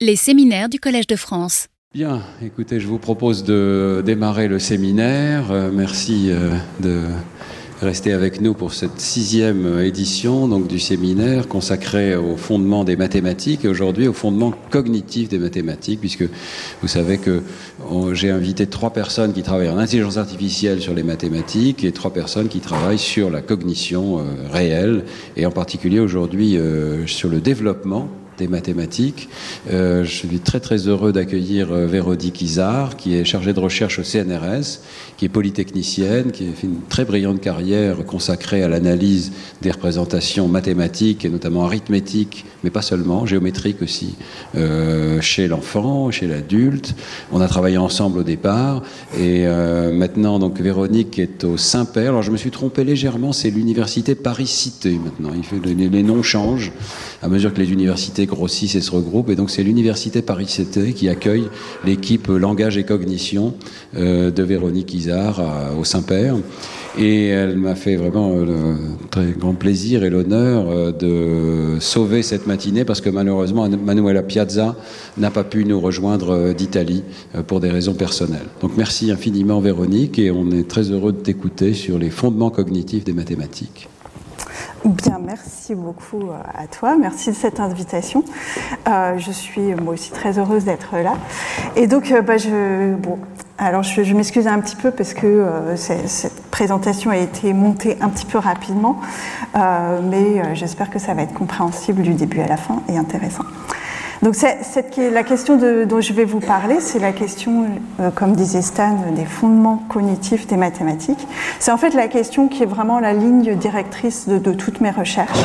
Les séminaires du Collège de France. Bien, écoutez, je vous propose de démarrer le séminaire. Euh, merci euh, de rester avec nous pour cette sixième édition donc, du séminaire consacré au fondement des mathématiques et aujourd'hui au fondement cognitif des mathématiques, puisque vous savez que j'ai invité trois personnes qui travaillent en intelligence artificielle sur les mathématiques et trois personnes qui travaillent sur la cognition euh, réelle et en particulier aujourd'hui sur le développement mathématiques. Euh, je suis très très heureux d'accueillir euh, Véronique Isard, qui est chargée de recherche au CNRS, qui est polytechnicienne, qui a fait une très brillante carrière consacrée à l'analyse des représentations mathématiques et notamment arithmétiques, mais pas seulement, géométriques aussi, euh, chez l'enfant, chez l'adulte. On a travaillé ensemble au départ et maintenant donc Véronique est au Saint-Père. Alors je me suis trompé légèrement, c'est l'université Paris-Cité maintenant. Il les noms changent à mesure que les universités grossissent et se regroupent. Et donc c'est l'université Paris-Cité qui accueille l'équipe langage et cognition euh, de Véronique Isard au Saint-Père. Et elle m'a fait vraiment le euh, très grand plaisir et l'honneur euh, de sauver cette matinée parce que malheureusement Manuela Piazza n'a pas pu nous rejoindre d'Italie pour des raisons personnelles. Donc merci infiniment Véronique et on est très heureux de t'écouter sur les fondements cognitifs des mathématiques. Bien, merci beaucoup euh, à toi. Merci de cette invitation. Euh, je suis moi aussi très heureuse d'être là. Et donc, euh, bah, je, alors je, m'excuse un petit peu parce que cette présentation a été montée un petit peu rapidement, mais j'espère que ça va être compréhensible du début à la fin et intéressant. Donc la question dont je vais vous parler, c'est la question, euh, comme disait Stan, des fondements cognitifs des mathématiques. C'est en fait la question qui est vraiment la ligne directrice de, toutes mes recherches.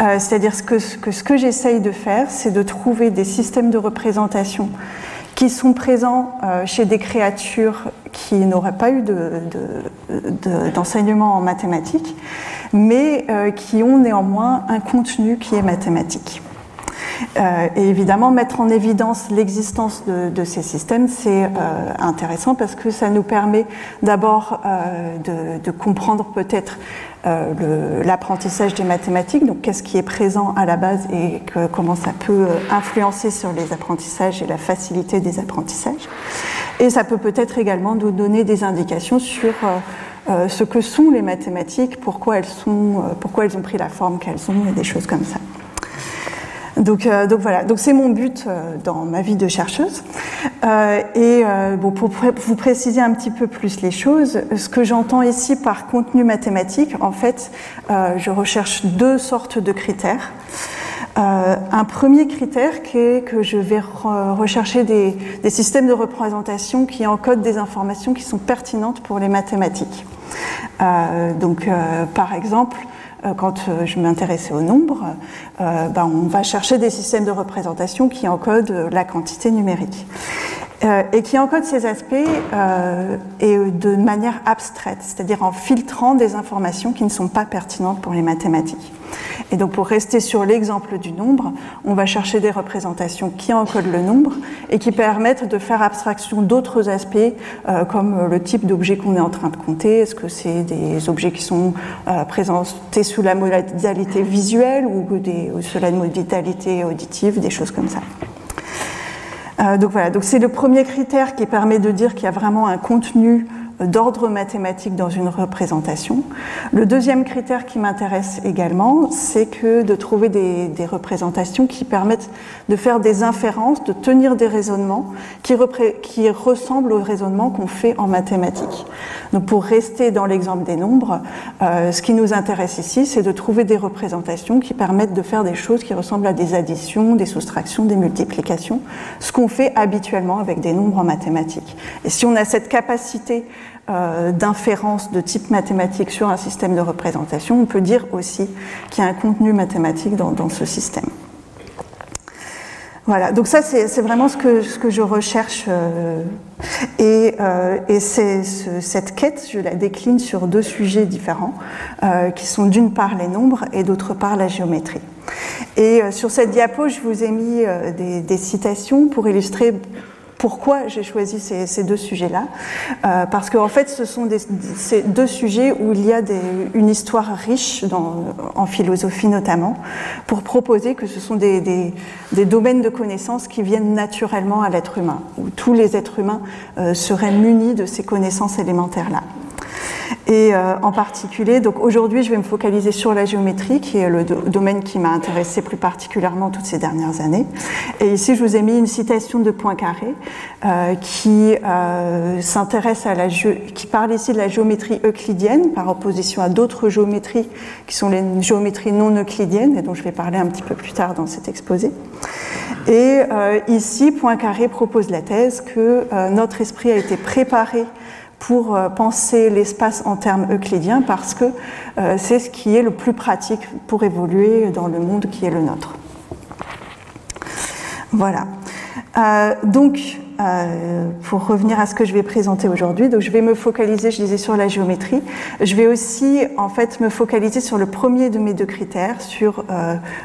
Euh, c'est-à-dire que, ce que j'essaye de faire, c'est de trouver des systèmes de représentation qui sont présents euh, chez des créatures qui n'auraient pas eu d'enseignement de, en mathématiques, mais qui ont néanmoins un contenu qui est mathématique. Euh, et évidemment, mettre en évidence l'existence de, ces systèmes, c'est euh, intéressant parce que ça nous permet d'abord euh, de, comprendre peut-être l'apprentissage des mathématiques, donc qu'est-ce qui est présent à la base et comment ça peut influencer sur les apprentissages et la facilité des apprentissages. Et ça peut peut-être également nous donner des indications sur ce que sont les mathématiques, pourquoi elles, sont, pourquoi elles ont pris la forme qu'elles ont et des choses comme ça. Donc, euh, donc voilà, donc c'est mon but euh, dans ma vie de chercheuse. Euh, et pour vous préciser un petit peu plus les choses, ce que j'entends ici par contenu mathématique, en fait, je recherche deux sortes de critères. un premier critère qui est que je vais rechercher des, systèmes de représentation qui encodent des informations qui sont pertinentes pour les mathématiques. donc, par exemple, quand euh, je m'intéressais au nombre, euh, ben, on va chercher des systèmes de représentation qui encodent la quantité numérique. Et qui encodent ces aspects et de manière abstraite, c'est-à-dire en filtrant des informations qui ne sont pas pertinentes pour les mathématiques. Et donc pour rester sur l'exemple du nombre, on va chercher des représentations qui encodent le nombre et qui permettent de faire abstraction d'autres aspects euh, comme le type d'objet qu'on est en train de compter. Est-ce que c'est des objets qui sont euh, présentés sous la modalité visuelle ou, sous la modalité auditive, des choses comme ça. Euh, donc voilà, donc c'est le premier critère qui permet de dire qu'il y a vraiment un contenu d'ordre mathématique dans une représentation. Le deuxième critère qui m'intéresse également, c'est que de trouver des, représentations qui permettent de faire des inférences, de tenir des raisonnements qui, ressemblent aux raisonnements qu'on fait en mathématiques. Donc pour rester dans l'exemple des nombres, euh, ce qui nous intéresse ici, c'est de trouver des représentations qui permettent de faire des choses qui ressemblent à des additions, des soustractions, des multiplications, ce qu'on fait habituellement avec des nombres en mathématiques. Et si on a cette capacité euh, d'inférence de type mathématique sur un système de représentation, on peut dire aussi qu'il y a un contenu mathématique dans, ce système. Voilà, donc ça c'est vraiment ce que, je recherche euh, et, euh, et cette quête, je la décline sur deux sujets différents qui sont d'une part les nombres et d'autre part la géométrie. Et sur cette diapo, je vous ai mis des citations pour illustrer pourquoi j'ai choisi ces, deux sujets-là euh, Parce qu'en en fait, ce sont ces deux sujets où il y a une histoire riche en philosophie notamment, pour proposer que ce sont des, des, domaines de connaissances qui viennent naturellement à l'être humain, où tous les êtres humains euh, seraient munis de ces connaissances élémentaires-là. Et euh, en particulier, donc aujourd'hui, je vais me focaliser sur la géométrie, qui est le domaine qui m'a intéressé plus particulièrement toutes ces dernières années. Et ici, je vous ai mis une citation de Poincaré euh, qui euh, s'intéresse à la qui parle ici de la géométrie euclidienne par opposition à d'autres géométries qui sont les géométries non euclidiennes et dont je vais parler un petit peu plus tard dans cet exposé. Et ici, Poincaré propose la thèse que notre esprit a été préparé pour euh, penser l'espace en termes euclidiens parce que euh, c'est ce qui est le plus pratique pour évoluer dans le monde qui est le nôtre. Voilà. Euh, donc, pour revenir à ce que je vais présenter aujourd'hui, donc je vais me focaliser, je disais, sur la géométrie. Je vais aussi, en fait, me focaliser sur le premier de mes deux critères, sur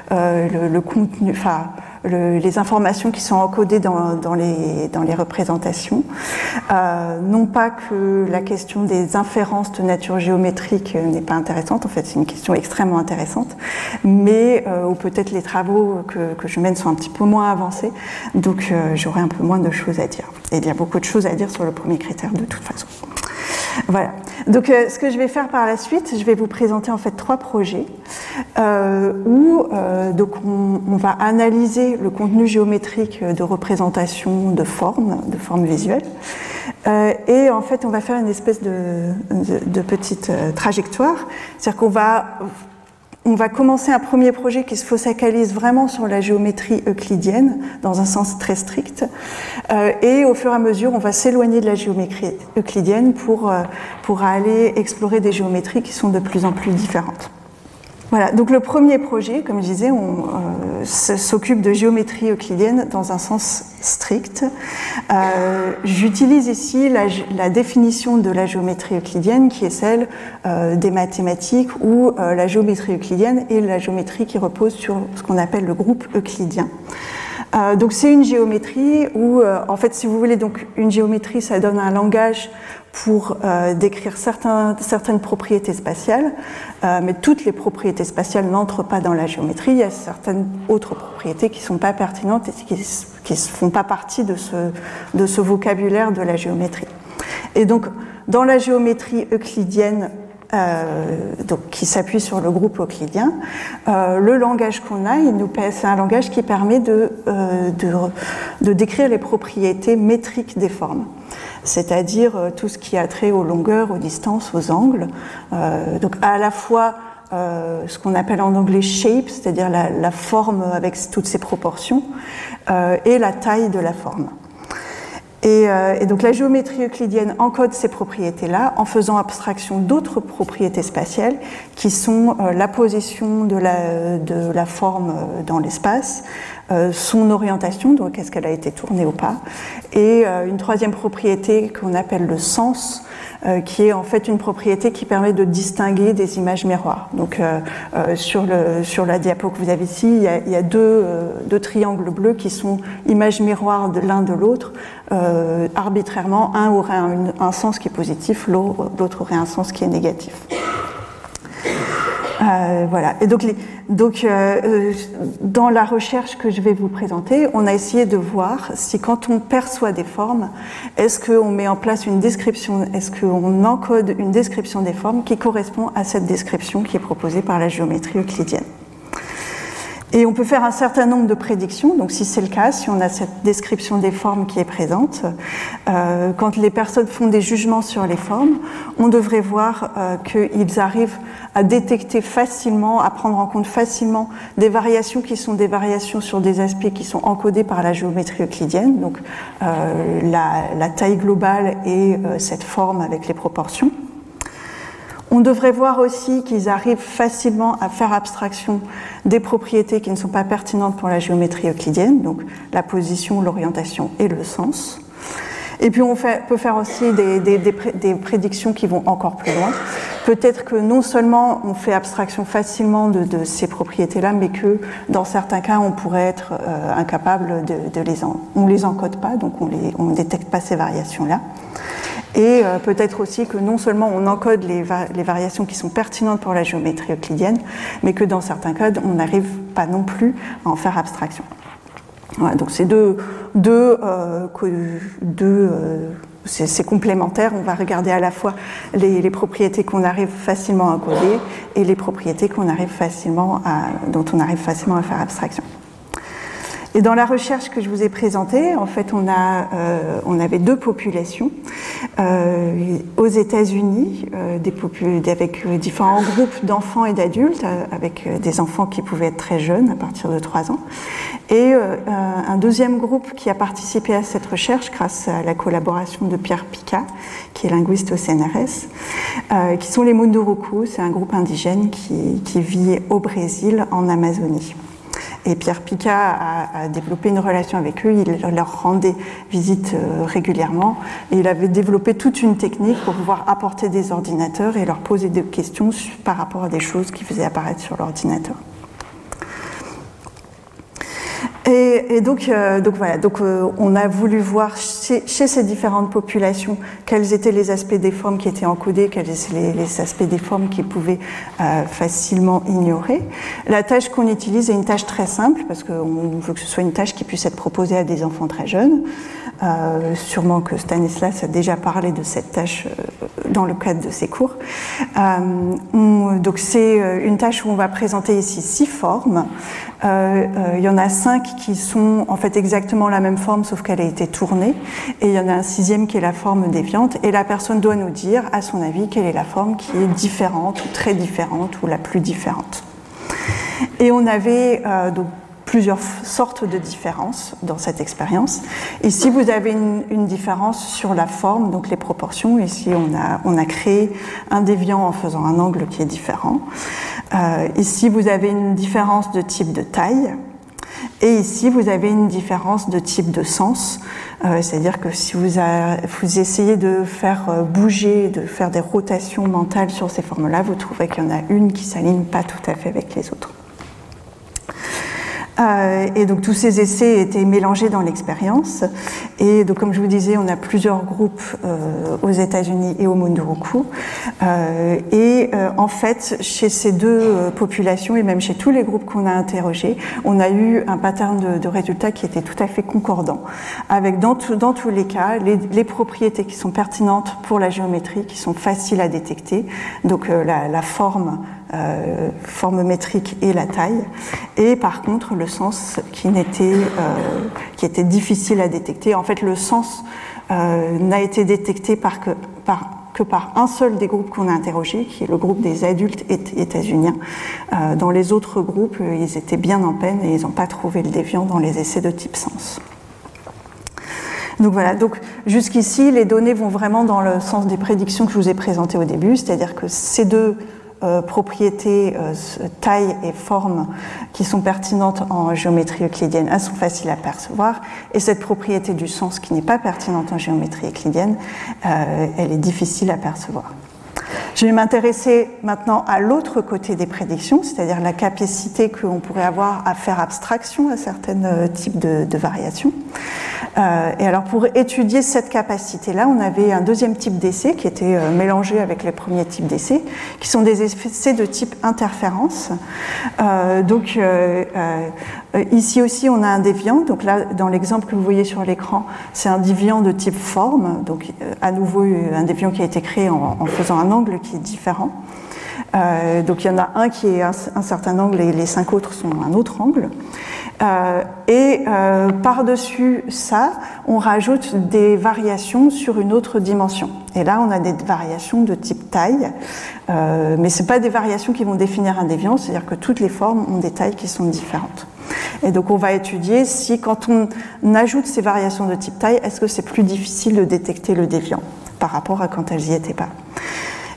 le, le, contenu, enfin, les informations qui sont encodées dans, dans, les, dans les, représentations. Euh, non pas que la question des inférences de nature géométrique n'est pas intéressante, en fait c'est une question extrêmement intéressante, mais euh, ou peut-être les travaux que, que, je mène sont un petit peu moins avancés, donc euh, j'aurai un peu moins de choses à dire. Et il y a beaucoup de choses à dire sur le premier critère de toute façon. Voilà. Donc, euh, ce que je vais faire par la suite, je vais vous présenter en fait trois projets euh, où euh, donc on, va analyser le contenu géométrique de représentation de formes, de formes visuelles, et en fait on va faire une espèce de, de petite trajectoire, c'est-à-dire qu'on va on va commencer un premier projet qui se focalise vraiment sur la géométrie euclidienne, dans un sens très strict. Euh, et au fur et à mesure, on va s'éloigner de la géométrie euclidienne pour, euh, pour aller explorer des géométries qui sont de plus en plus différentes. Voilà, donc le premier projet, comme je disais, on euh, s'occupe de géométrie euclidienne dans un sens strict. Euh, J'utilise ici la, définition de la géométrie euclidienne qui est celle euh, des mathématiques où la géométrie euclidienne est la géométrie qui repose sur ce qu'on appelle le groupe euclidien. Euh, donc c'est une géométrie où, en fait, si vous voulez, donc une géométrie, ça donne un langage pour euh, décrire certains, certaines propriétés spatiales, euh, mais toutes les propriétés spatiales n'entrent pas dans la géométrie. Il y a certaines autres propriétés qui ne sont pas pertinentes et qui ne font pas partie de ce, de ce vocabulaire de la géométrie. Et donc, dans la géométrie euclidienne, euh, donc, qui s'appuie sur le groupe euclidien. Euh, le langage qu'on a, c'est un langage qui permet de, euh, de, de, décrire les propriétés métriques des formes c'est-à-dire euh, tout ce qui a trait aux longueurs, aux distances, aux angles. Euh, donc à la fois euh, ce qu'on appelle en anglais shape, c'est-à-dire la, forme avec toutes ses proportions, et la taille de la forme. Et, donc la géométrie euclidienne encode ces propriétés-là en faisant abstraction d'autres propriétés spatiales qui sont la position de la, forme dans l'espace, euh, son orientation, donc est-ce qu'elle a été tournée ou pas, et euh, une troisième propriété qu'on appelle le sens, euh, qui est en fait une propriété qui permet de distinguer des images miroirs. Donc sur, la diapo que vous avez ici, il y a, deux, triangles bleus qui sont images miroirs l'un de l'autre. arbitrairement, un aurait un sens qui est positif, l'autre aurait un sens qui est négatif. Euh, voilà. Et donc, les, donc euh, euh, dans la recherche que je vais vous présenter, on a essayé de voir si quand on perçoit des formes, est-ce qu'on met en place une description, est-ce qu'on encode une description des formes qui correspond à cette description qui est proposée par la géométrie euclidienne. Et on peut faire un certain nombre de prédictions. Donc, si c'est le cas, si on a cette description des formes qui est présente, euh, quand les personnes font des jugements sur les formes, on devrait voir euh, qu'ils arrivent à détecter facilement, à prendre en compte facilement des variations qui sont des variations sur des aspects qui sont encodés par la géométrie euclidienne, donc euh, la, taille globale et euh, cette forme avec les proportions. On devrait voir aussi qu'ils arrivent facilement à faire abstraction des propriétés qui ne sont pas pertinentes pour la géométrie euclidienne, donc la position, l'orientation et le sens. Et puis on peut faire aussi des, prédictions qui vont encore plus loin. Peut-être que non seulement on fait abstraction facilement de, ces propriétés-là, mais que dans certains cas on pourrait être euh, incapable de, les en, on les encode pas, donc on on détecte pas ces variations-là. Et euh, peut-être aussi que non seulement on encode les, les, variations qui sont pertinentes pour la géométrie euclidienne, mais que dans certains cas on n'arrive pas non plus à en faire abstraction. Donc c'est deux, deux, euh, euh, c'est complémentaire. On va regarder à la fois les, propriétés qu'on arrive facilement à encoder et les propriétés dont on arrive facilement à faire abstraction. Et dans la recherche que je vous ai présentée, en fait, on, euh, avait deux populations. Euh, aux États-Unis, euh, avec différents groupes d'enfants et d'adultes, avec des enfants qui pouvaient être très jeunes, à partir de 3 ans, et un deuxième groupe qui a participé à cette recherche grâce à la collaboration de Pierre Pica, qui est linguiste au CNRS, qui sont les Munduruku. C'est un groupe indigène qui vit au Brésil, en Amazonie. Et Pierre Pica a, développé une relation avec eux, il leur rendait visite euh, régulièrement et il avait développé toute une technique pour pouvoir apporter des ordinateurs et leur poser des questions par rapport à des choses qui faisaient apparaître sur l'ordinateur. Et, donc, euh, euh, on a voulu voir chez, ces différentes populations quels étaient les aspects des formes qui étaient encodés, quels étaient les, les aspects des formes qui pouvaient euh, facilement ignorer. La tâche qu'on utilise est une tâche très simple parce qu'on veut que ce soit une tâche qui puisse être proposée à des enfants très jeunes. Euh, sûrement que Stanislas a déjà parlé de cette tâche euh, dans le cadre de ses cours. Euh, on, donc c'est une tâche où on va présenter ici six formes. Il y en a cinq qui sont en fait exactement la même forme sauf qu'elle a été tournée et il y en a un sixième qui est la forme déviante et la personne doit nous dire à son avis quelle est la forme qui est différente ou très différente ou la plus différente. Et on avait euh, donc plusieurs sortes de différences dans cette expérience. Ici, vous avez une, différence sur la forme, donc les proportions. Ici, on a, créé un déviant en faisant un angle qui est différent. Euh, ici, vous avez une différence de type de taille. Et ici, vous avez une différence de type de sens, euh, c'est-à-dire que si vous, essayez de faire euh, bouger, de faire des rotations mentales sur ces formes-là, vous trouverez qu'il y en a une qui s'aligne pas tout à fait avec les autres. Euh, et donc tous ces essais étaient mélangés dans l'expérience. Et donc comme je vous disais, on a plusieurs groupes euh, aux États-Unis et au Munduruku. Euh, et en fait, chez ces deux populations et même chez tous les groupes qu'on a interrogés, on a eu un pattern de, résultats qui était tout à fait concordant, avec dans, tous les cas les, propriétés qui sont pertinentes pour la géométrie, qui sont faciles à détecter. Donc la forme euh, forme métrique et la taille, et par contre le sens qui, n'était, euh, qui était difficile à détecter. En fait, le sens euh, n'a été détecté par que, par, que par un seul des groupes qu'on a interrogés, qui est le groupe des adultes états-uniens. Dans les autres groupes, ils étaient bien en peine et ils n'ont pas trouvé le déviant dans les essais de type sens. Donc voilà, donc jusqu'ici, les données vont vraiment dans le sens des prédictions que je vous ai présentées au début, c'est-à-dire que ces deux euh, propriétés, euh, taille et forme qui sont pertinentes en géométrie euclidienne, elles sont faciles à percevoir. Et cette propriété du sens qui n'est pas pertinente en géométrie euclidienne, euh, elle est difficile à percevoir. Je vais m'intéresser maintenant à l'autre côté des prédictions, c'est-à-dire la capacité que l'on pourrait avoir à faire abstraction à certains euh, types de, variations. Euh, et alors pour étudier cette capacité-là, on avait un deuxième type d'essai qui était euh, mélangé avec les premiers types d'essais, qui sont des essais de type interférence. Donc ici aussi, on a un déviant. Donc là, dans l'exemple que vous voyez sur l'écran, c'est un déviant de type forme. Donc à nouveau, un déviant qui a été créé en, faisant un angle qui est différent. Euh, donc il y en a un qui est un, certain angle et les cinq autres sont un autre angle. Euh, et euh, par-dessus ça, on rajoute des variations sur une autre dimension. Et là, on a des variations de type taille, euh, mais ce pas des variations qui vont définir un déviant, c'est-à-dire que toutes les formes ont des tailles qui sont différentes. Et donc on va étudier si quand on ajoute ces variations de type taille, est-ce que c'est plus difficile de détecter le déviant par rapport à quand elles n'y étaient pas.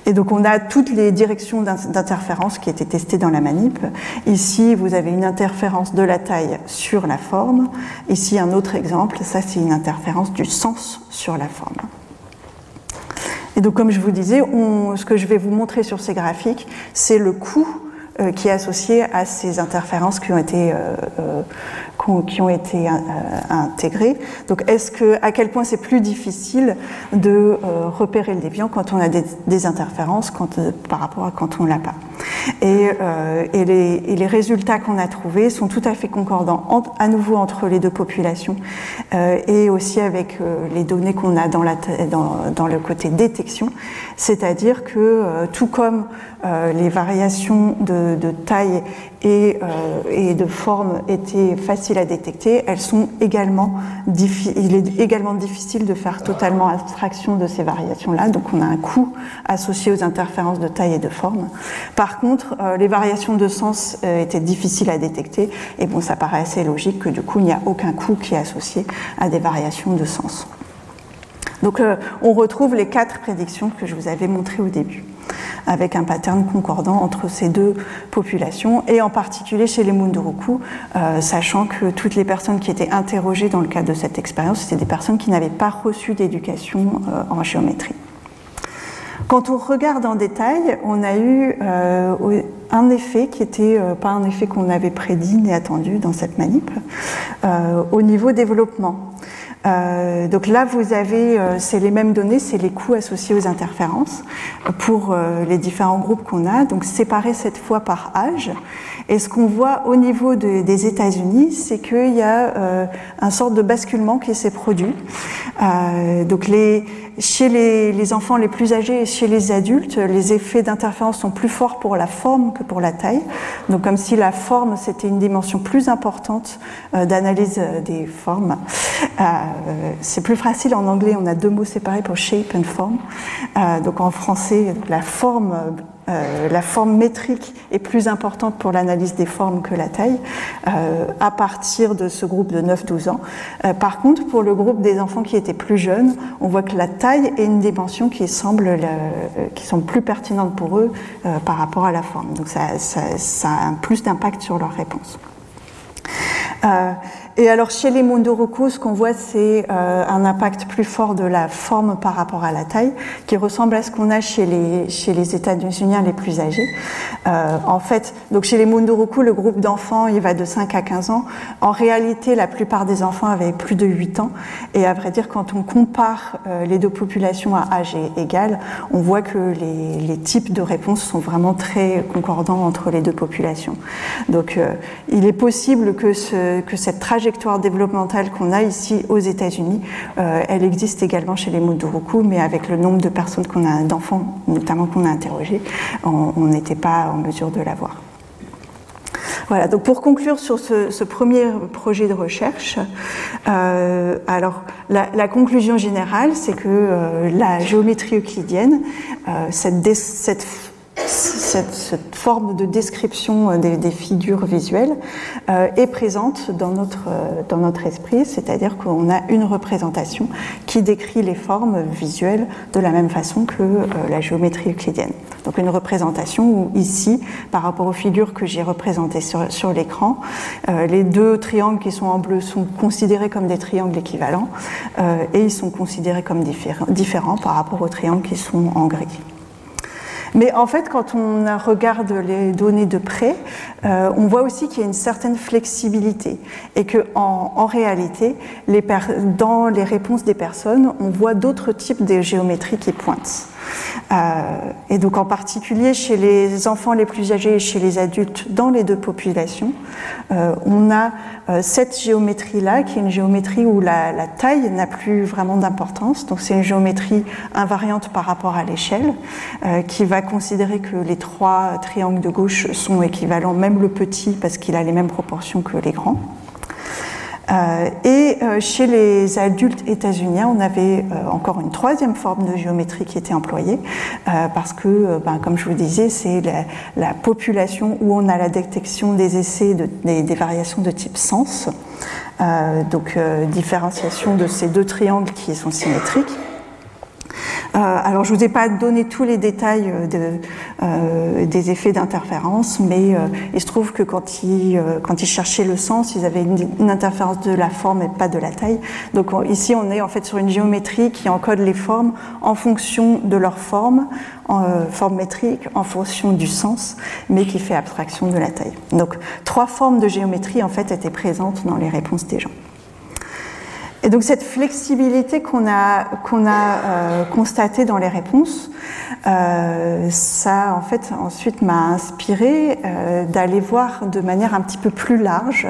Et donc on a toutes les directions d'interférence qui étaient testées dans la manip. Ici, vous avez une interférence de la taille sur la forme. Ici, un autre exemple, ça c'est une interférence du sens sur la forme. Et donc comme je vous disais, ce que je vais vous montrer sur ces graphiques, c'est le coût qui est associé à ces interférences qui ont été, euh, euh, qui ont été intégrées. Donc, est-ce que, à quel point c'est plus difficile de repérer le déviant quand on a des, interférences quand, par rapport à quand on l'a pas? Et, et, les, et, les, résultats qu'on a trouvés sont tout à fait concordants, à nouveau entre les deux populations et aussi avec les données qu'on a dans, la, dans, dans, le côté détection, c'est-à-dire que tout comme les variations de de, taille et, euh, et, de forme étaient faciles à détecter, elles sont également il est également difficile de faire totalement abstraction de ces variations-là, donc on a un coût associé aux interférences de taille et de forme. Par contre, euh, les variations de sens euh, étaient difficiles à détecter, et bon, ça paraît assez logique que du coup, il n'y a aucun coût qui est associé à des variations de sens. Donc on retrouve les quatre prédictions que je vous avais montrées au début avec un pattern concordant entre ces deux populations, et en particulier chez les Munduruku, euh, sachant que toutes les personnes qui étaient interrogées dans le cadre de cette expérience, c'était des personnes qui n'avaient pas reçu d'éducation euh, en géométrie. Quand on regarde en détail, on a eu euh, un effet qui n'était pas un effet qu'on avait prédit ni attendu dans cette manip, au niveau développement. Euh, donc là, vous avez, euh, c'est les mêmes données, c'est les coûts associés aux interférences pour euh, les différents groupes qu'on a, donc séparés cette fois par âge. Et ce qu'on voit au niveau de, des États-Unis, c'est qu'il y a euh, un sorte de basculement qui s'est produit. donc les, chez les, les, enfants les plus âgés et chez les adultes, les effets d'interférence sont plus forts pour la forme que pour la taille. Donc comme si la forme, c'était une dimension plus importante d'analyse des formes. Euh, c'est plus facile en anglais, on a deux mots séparés pour shape and form. Euh, donc en français, la forme, euh, la forme métrique est plus importante pour l'analyse des formes que la taille, à partir de ce groupe de 9-12 ans. par contre, pour le groupe des enfants qui étaient plus jeunes, on voit que la taille est une dimension qui semble, plus pertinente pour eux par rapport à la forme. Donc ça, a plus d'impact sur leur réponse. Et alors chez les Munduruku, ce qu'on voit, c'est euh, un impact plus fort de la forme par rapport à la taille, qui ressemble à ce qu'on a chez les, chez les États-Unis les plus âgés. Euh, en fait, donc chez les Munduruku, le groupe d'enfants, il va de 5 à 15 ans. En réalité, la plupart des enfants avaient plus de 8 ans. Et à vrai dire, quand on compare euh, les deux populations à âge égal, on voit que les, les, types de réponses sont vraiment très concordants entre les deux populations. Donc il est possible que, ce, que cette trajectoire trajectoire développementale qu'on a ici aux États-Unis, euh, elle existe également chez les Munduruku, mais avec le nombre de personnes qu'on a, d'enfants notamment qu'on a interrogés, on n'était pas en mesure de l'avoir. Voilà, donc pour conclure sur ce, premier projet de recherche, euh, alors la, conclusion générale, c'est que euh, la géométrie euclidienne, cette cette, forme de description euh, des, figures visuelles euh, est présente dans notre, euh, dans notre esprit, c'est-à-dire qu'on a une représentation qui décrit les formes visuelles de la même façon que la géométrie euclidienne. Donc une représentation où ici, par rapport aux figures que j'ai représentées sur l'écran, les deux triangles qui sont en bleu sont considérés comme des triangles équivalents et ils sont considérés comme différents par rapport aux triangles qui sont en gris. Mais en fait, quand on regarde les données de près, euh, on voit aussi qu'il y a une certaine flexibilité et que en, réalité, dans les réponses des personnes, on voit d'autres types de géométries qui pointent. Euh, et donc en particulier chez les enfants les plus âgés et chez les adultes dans les deux populations, euh, on a euh, cette géométrie-là qui est une géométrie où la, la taille n'a plus vraiment d'importance. Donc c'est une géométrie invariante par rapport à l'échelle qui va considérer que les trois triangles de gauche sont équivalents, même le petit parce qu'il a les mêmes proportions que les grands. Euh, et euh, chez les adultes états-uniens, on avait euh, encore une troisième forme de géométrie qui était employée, parce que, ben, comme je vous disais, c'est la, population où on a la détection des essais de, des, des, variations de type sens, donc différenciation de ces deux triangles qui sont symétriques. Alors je vous ai pas donné tous les détails de, des effets d'interférence, mais il se trouve que quand ils, quand ils cherchaient le sens, ils avaient une, interférence de la forme et pas de la taille. Donc ici on est en fait sur une géométrie qui encode les formes en fonction de leur forme, en forme métrique, en fonction du sens, mais qui fait abstraction de la taille. Donc trois formes de géométrie en fait étaient présentes dans les réponses des gens. Et donc cette flexibilité qu'on a, qu'on a euh, constatée dans les réponses, euh, ça en fait ensuite m'a inspiré euh, d'aller voir de manière un petit peu plus large,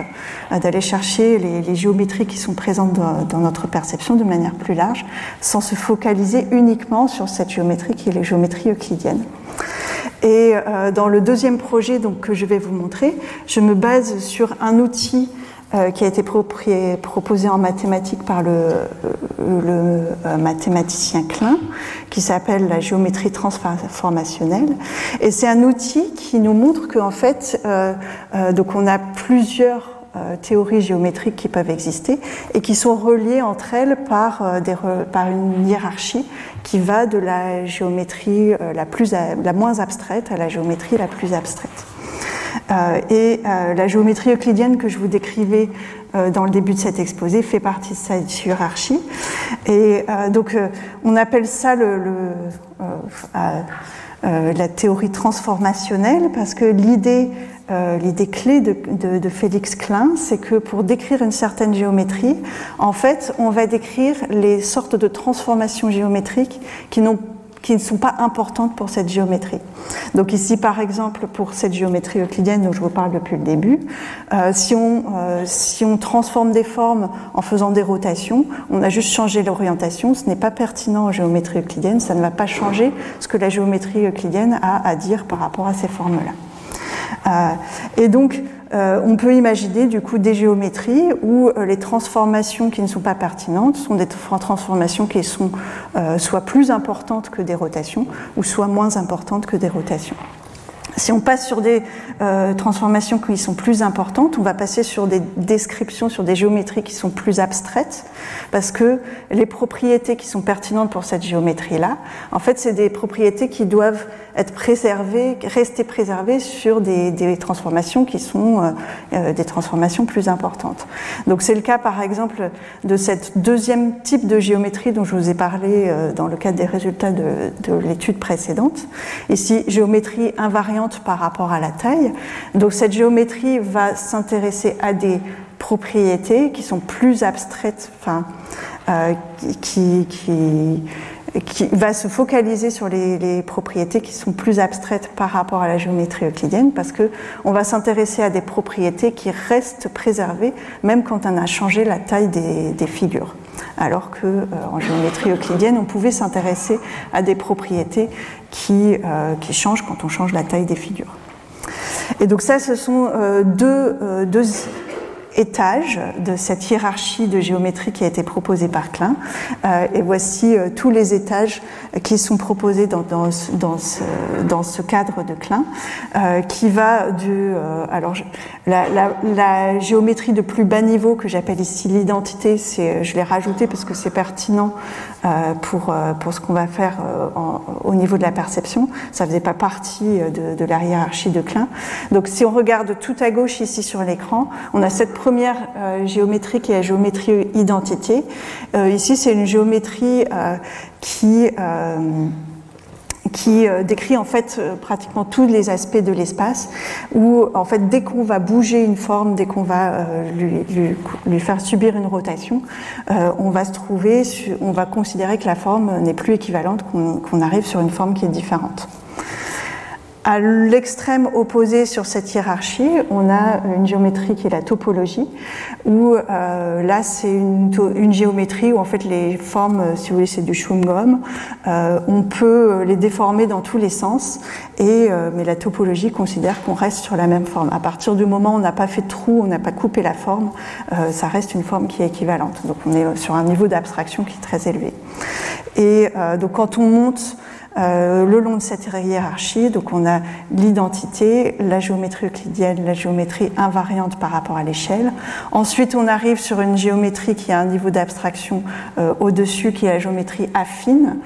d'aller chercher les, les, géométries qui sont présentes dans, dans, notre perception de manière plus large, sans se focaliser uniquement sur cette géométrie qui est les géométries euclidiennes. Et dans le deuxième projet donc, que je vais vous montrer, je me base sur un outil euh, qui a été proposé en mathématiques par le, euh, le euh, mathématicien Klein, qui s'appelle la géométrie transformationnelle. Et c'est un outil qui nous montre qu'en fait, euh, donc on a plusieurs théories géométriques qui peuvent exister et qui sont reliées entre elles par, des, par une hiérarchie qui va de la géométrie la, plus, la moins abstraite à la géométrie la plus abstraite. Euh, et euh, la géométrie euclidienne que je vous décrivais euh, dans le début de cet exposé fait partie de cette hiérarchie. Et donc on appelle ça la théorie transformationnelle parce que l'idée l'idée clé de, de, de, Félix Klein, c'est que pour décrire une certaine géométrie, en fait, on va décrire les sortes de transformations géométriques qui n'ont qui ne sont pas importantes pour cette géométrie. Donc ici, par exemple, pour cette géométrie euclidienne dont je vous parle depuis le début, euh, si, on, euh, si on transforme des formes en faisant des rotations, on a juste changé l'orientation, ce n'est pas pertinent en géométrie euclidienne, ça ne va pas changer ce que la géométrie euclidienne a à dire par rapport à ces formes-là. Euh, et donc, euh, on peut imaginer du coup des géométries où euh, les transformations qui ne sont pas pertinentes sont des transformations qui sont euh, soit plus importantes que des rotations ou soit moins importantes que des rotations. Si on passe sur des transformations qui sont plus importantes, on va passer sur des descriptions, sur des géométries qui sont plus abstraites, parce que les propriétés qui sont pertinentes pour cette géométrie-là, en fait, c'est des propriétés qui doivent être préservées, rester préservées sur des, des transformations qui sont euh, euh, des transformations plus importantes. Donc c'est le cas, par exemple, de cette deuxième type de géométrie dont je vous ai parlé euh, dans le cadre des résultats de, de l'étude précédente. Ici, géométrie invariante par rapport à la taille. Donc cette géométrie va s'intéresser à des propriétés qui sont plus abstraites, enfin, qui, qui, qui, va se focaliser sur les, propriétés qui sont plus abstraites par rapport à la géométrie euclidienne, parce que on va s'intéresser à des propriétés qui restent préservées même quand on a changé la taille des, des figures. Alors que euh, en géométrie euclidienne, on pouvait s'intéresser à des propriétés qui, euh, qui changent quand on change la taille des figures. Et donc ça, ce sont euh, deux, euh, deux étages de cette hiérarchie de géométrie qui a été proposée par Klein. Euh, et voici euh, tous les étages qui sont proposés dans, dans, ce, dans ce, cadre de Klein, euh, qui va du... alors, la, géométrie de plus bas niveau que j'appelle ici l'identité, je l'ai rajouté parce que c'est pertinent pour, pour ce qu'on va faire au niveau de la perception. Ça faisait pas partie de, de la hiérarchie de Klein. Donc si on regarde tout à gauche ici sur l'écran, on a cette première euh, géométrie qui est la géométrie identité. Euh, ici, c'est une géométrie euh, qui qui décrit en fait pratiquement tous les aspects de l'espace, où en fait dès qu'on va bouger une forme, dès qu'on va lui, faire subir une rotation, on va se trouver, on va considérer que la forme n'est plus équivalente, qu'on qu arrive sur une forme qui est différente. À l'extrême opposé sur cette hiérarchie, on a une géométrie qui est la topologie, où euh, là c'est une, une, géométrie où en fait les formes, si vous voulez, c'est du chewing-gum. Euh, on peut les déformer dans tous les sens, et, euh, mais la topologie considère qu'on reste sur la même forme. À partir du moment où on n'a pas fait de trou, on n'a pas coupé la forme, euh, ça reste une forme qui est équivalente. Donc on est sur un niveau d'abstraction qui est très élevé. Et euh, donc quand on monte euh, le long de cette hiérarchie, donc on a l'identité, la géométrie euclidienne, la géométrie invariante par rapport à l'échelle. Ensuite, on arrive sur une géométrie qui a un niveau d'abstraction euh, au-dessus, qui est la géométrie affine.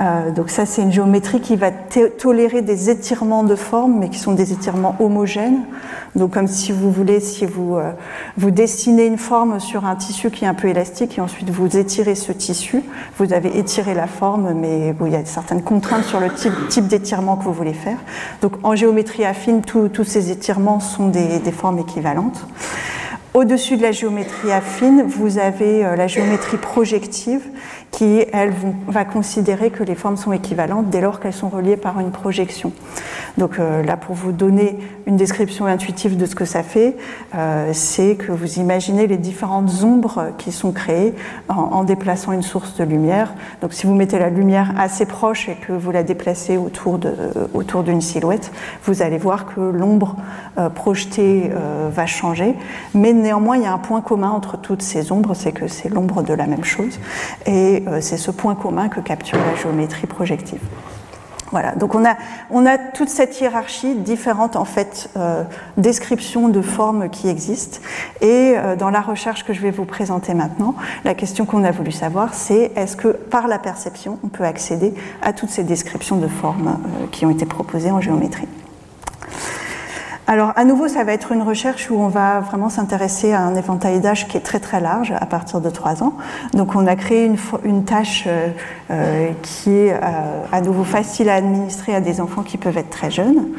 Euh, donc ça, c'est une géométrie qui va tolérer des étirements de forme, mais qui sont des étirements homogènes. Donc comme si vous voulez, si vous, euh, vous dessinez une forme sur un tissu qui est un peu élastique et ensuite vous étirez ce tissu, vous avez étiré la forme, mais il y a certaines contraintes sur le type, d'étirement que vous voulez faire. Donc en géométrie affine, tous ces étirements sont des, des formes équivalentes. Au-dessus de la géométrie affine, vous avez euh, la géométrie projective qui, elle, va considérer que les formes sont équivalentes dès lors qu'elles sont reliées par une projection. Donc euh, là, pour vous donner une description intuitive de ce que ça fait, euh, c'est que vous imaginez les différentes ombres qui sont créées en, déplaçant une source de lumière. Donc si vous mettez la lumière assez proche et que vous la déplacez autour, autour d'une silhouette, vous allez voir que l'ombre projetée va changer. Mais néanmoins, il y a un point commun entre toutes ces ombres, c'est que c'est l'ombre de la même chose. Et euh, c'est ce point commun que capture la géométrie projective. Voilà, donc on a, on a toute cette hiérarchie, différentes en fait euh, descriptions de formes qui existent. Et euh, dans la recherche que je vais vous présenter maintenant, la question qu'on a voulu savoir, c'est est-ce que par la perception, on peut accéder à toutes ces descriptions de formes qui ont été proposées en géométrie? Alors, à nouveau, ça va être une recherche où on va vraiment s'intéresser à un éventail d'âge qui est très très large à partir de 3 ans. Donc, on a créé une, une tâche euh, euh qui est euh, à nouveau facile à administrer à des enfants qui peuvent être très jeunes.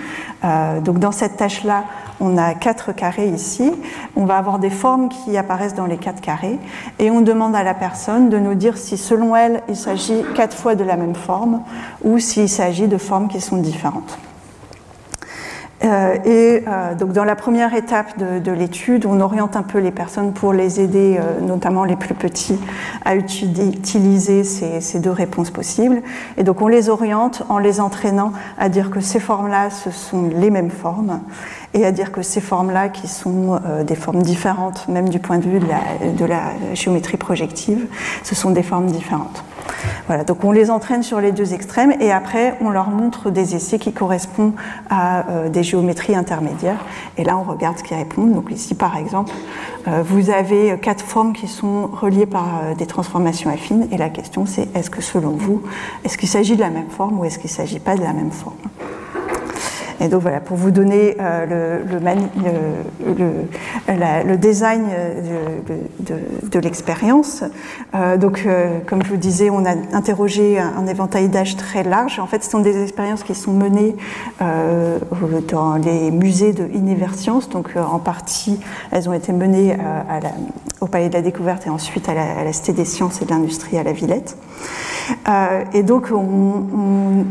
Euh, donc, dans cette tâche-là, on a quatre carrés ici. On va avoir des formes qui apparaissent dans les quatre carrés et on demande à la personne de nous dire si, selon elle, il s'agit quatre fois de la même forme ou s'il s'agit de formes qui sont différentes. Euh, et euh, donc dans la première étape de, de l'étude, on oriente un peu les personnes pour les aider, euh, notamment les plus petits, à utiliser ces, deux réponses possibles. Et donc on les oriente en les entraînant à dire que ces formes-là, ce sont les mêmes formes, et à dire que ces formes-là, qui sont des formes différentes, même du point de vue de la géométrie projective, ce sont des formes différentes. Voilà, donc on les entraîne sur les deux extrêmes et après on leur montre des essais qui correspondent à euh, des géométries intermédiaires. Et là on regarde ce qu'ils répondent. Donc ici par exemple, euh, vous avez quatre formes qui sont reliées par euh, des transformations affines et la question c'est est-ce que selon vous, est-ce qu'il s'agit de la même forme ou est-ce qu'il ne s'agit pas de la même forme? Et donc voilà, pour vous donner euh, le, design de, de, l'expérience, euh, donc euh, comme je vous disais, on a interrogé un, éventail d'âge très large. En fait, ce sont des expériences qui sont menées euh, dans les musées de Science. Donc en partie, elles ont été menées au Palais de la Découverte et ensuite à la, Cité des Sciences et de l'Industrie à la Villette. et donc on, on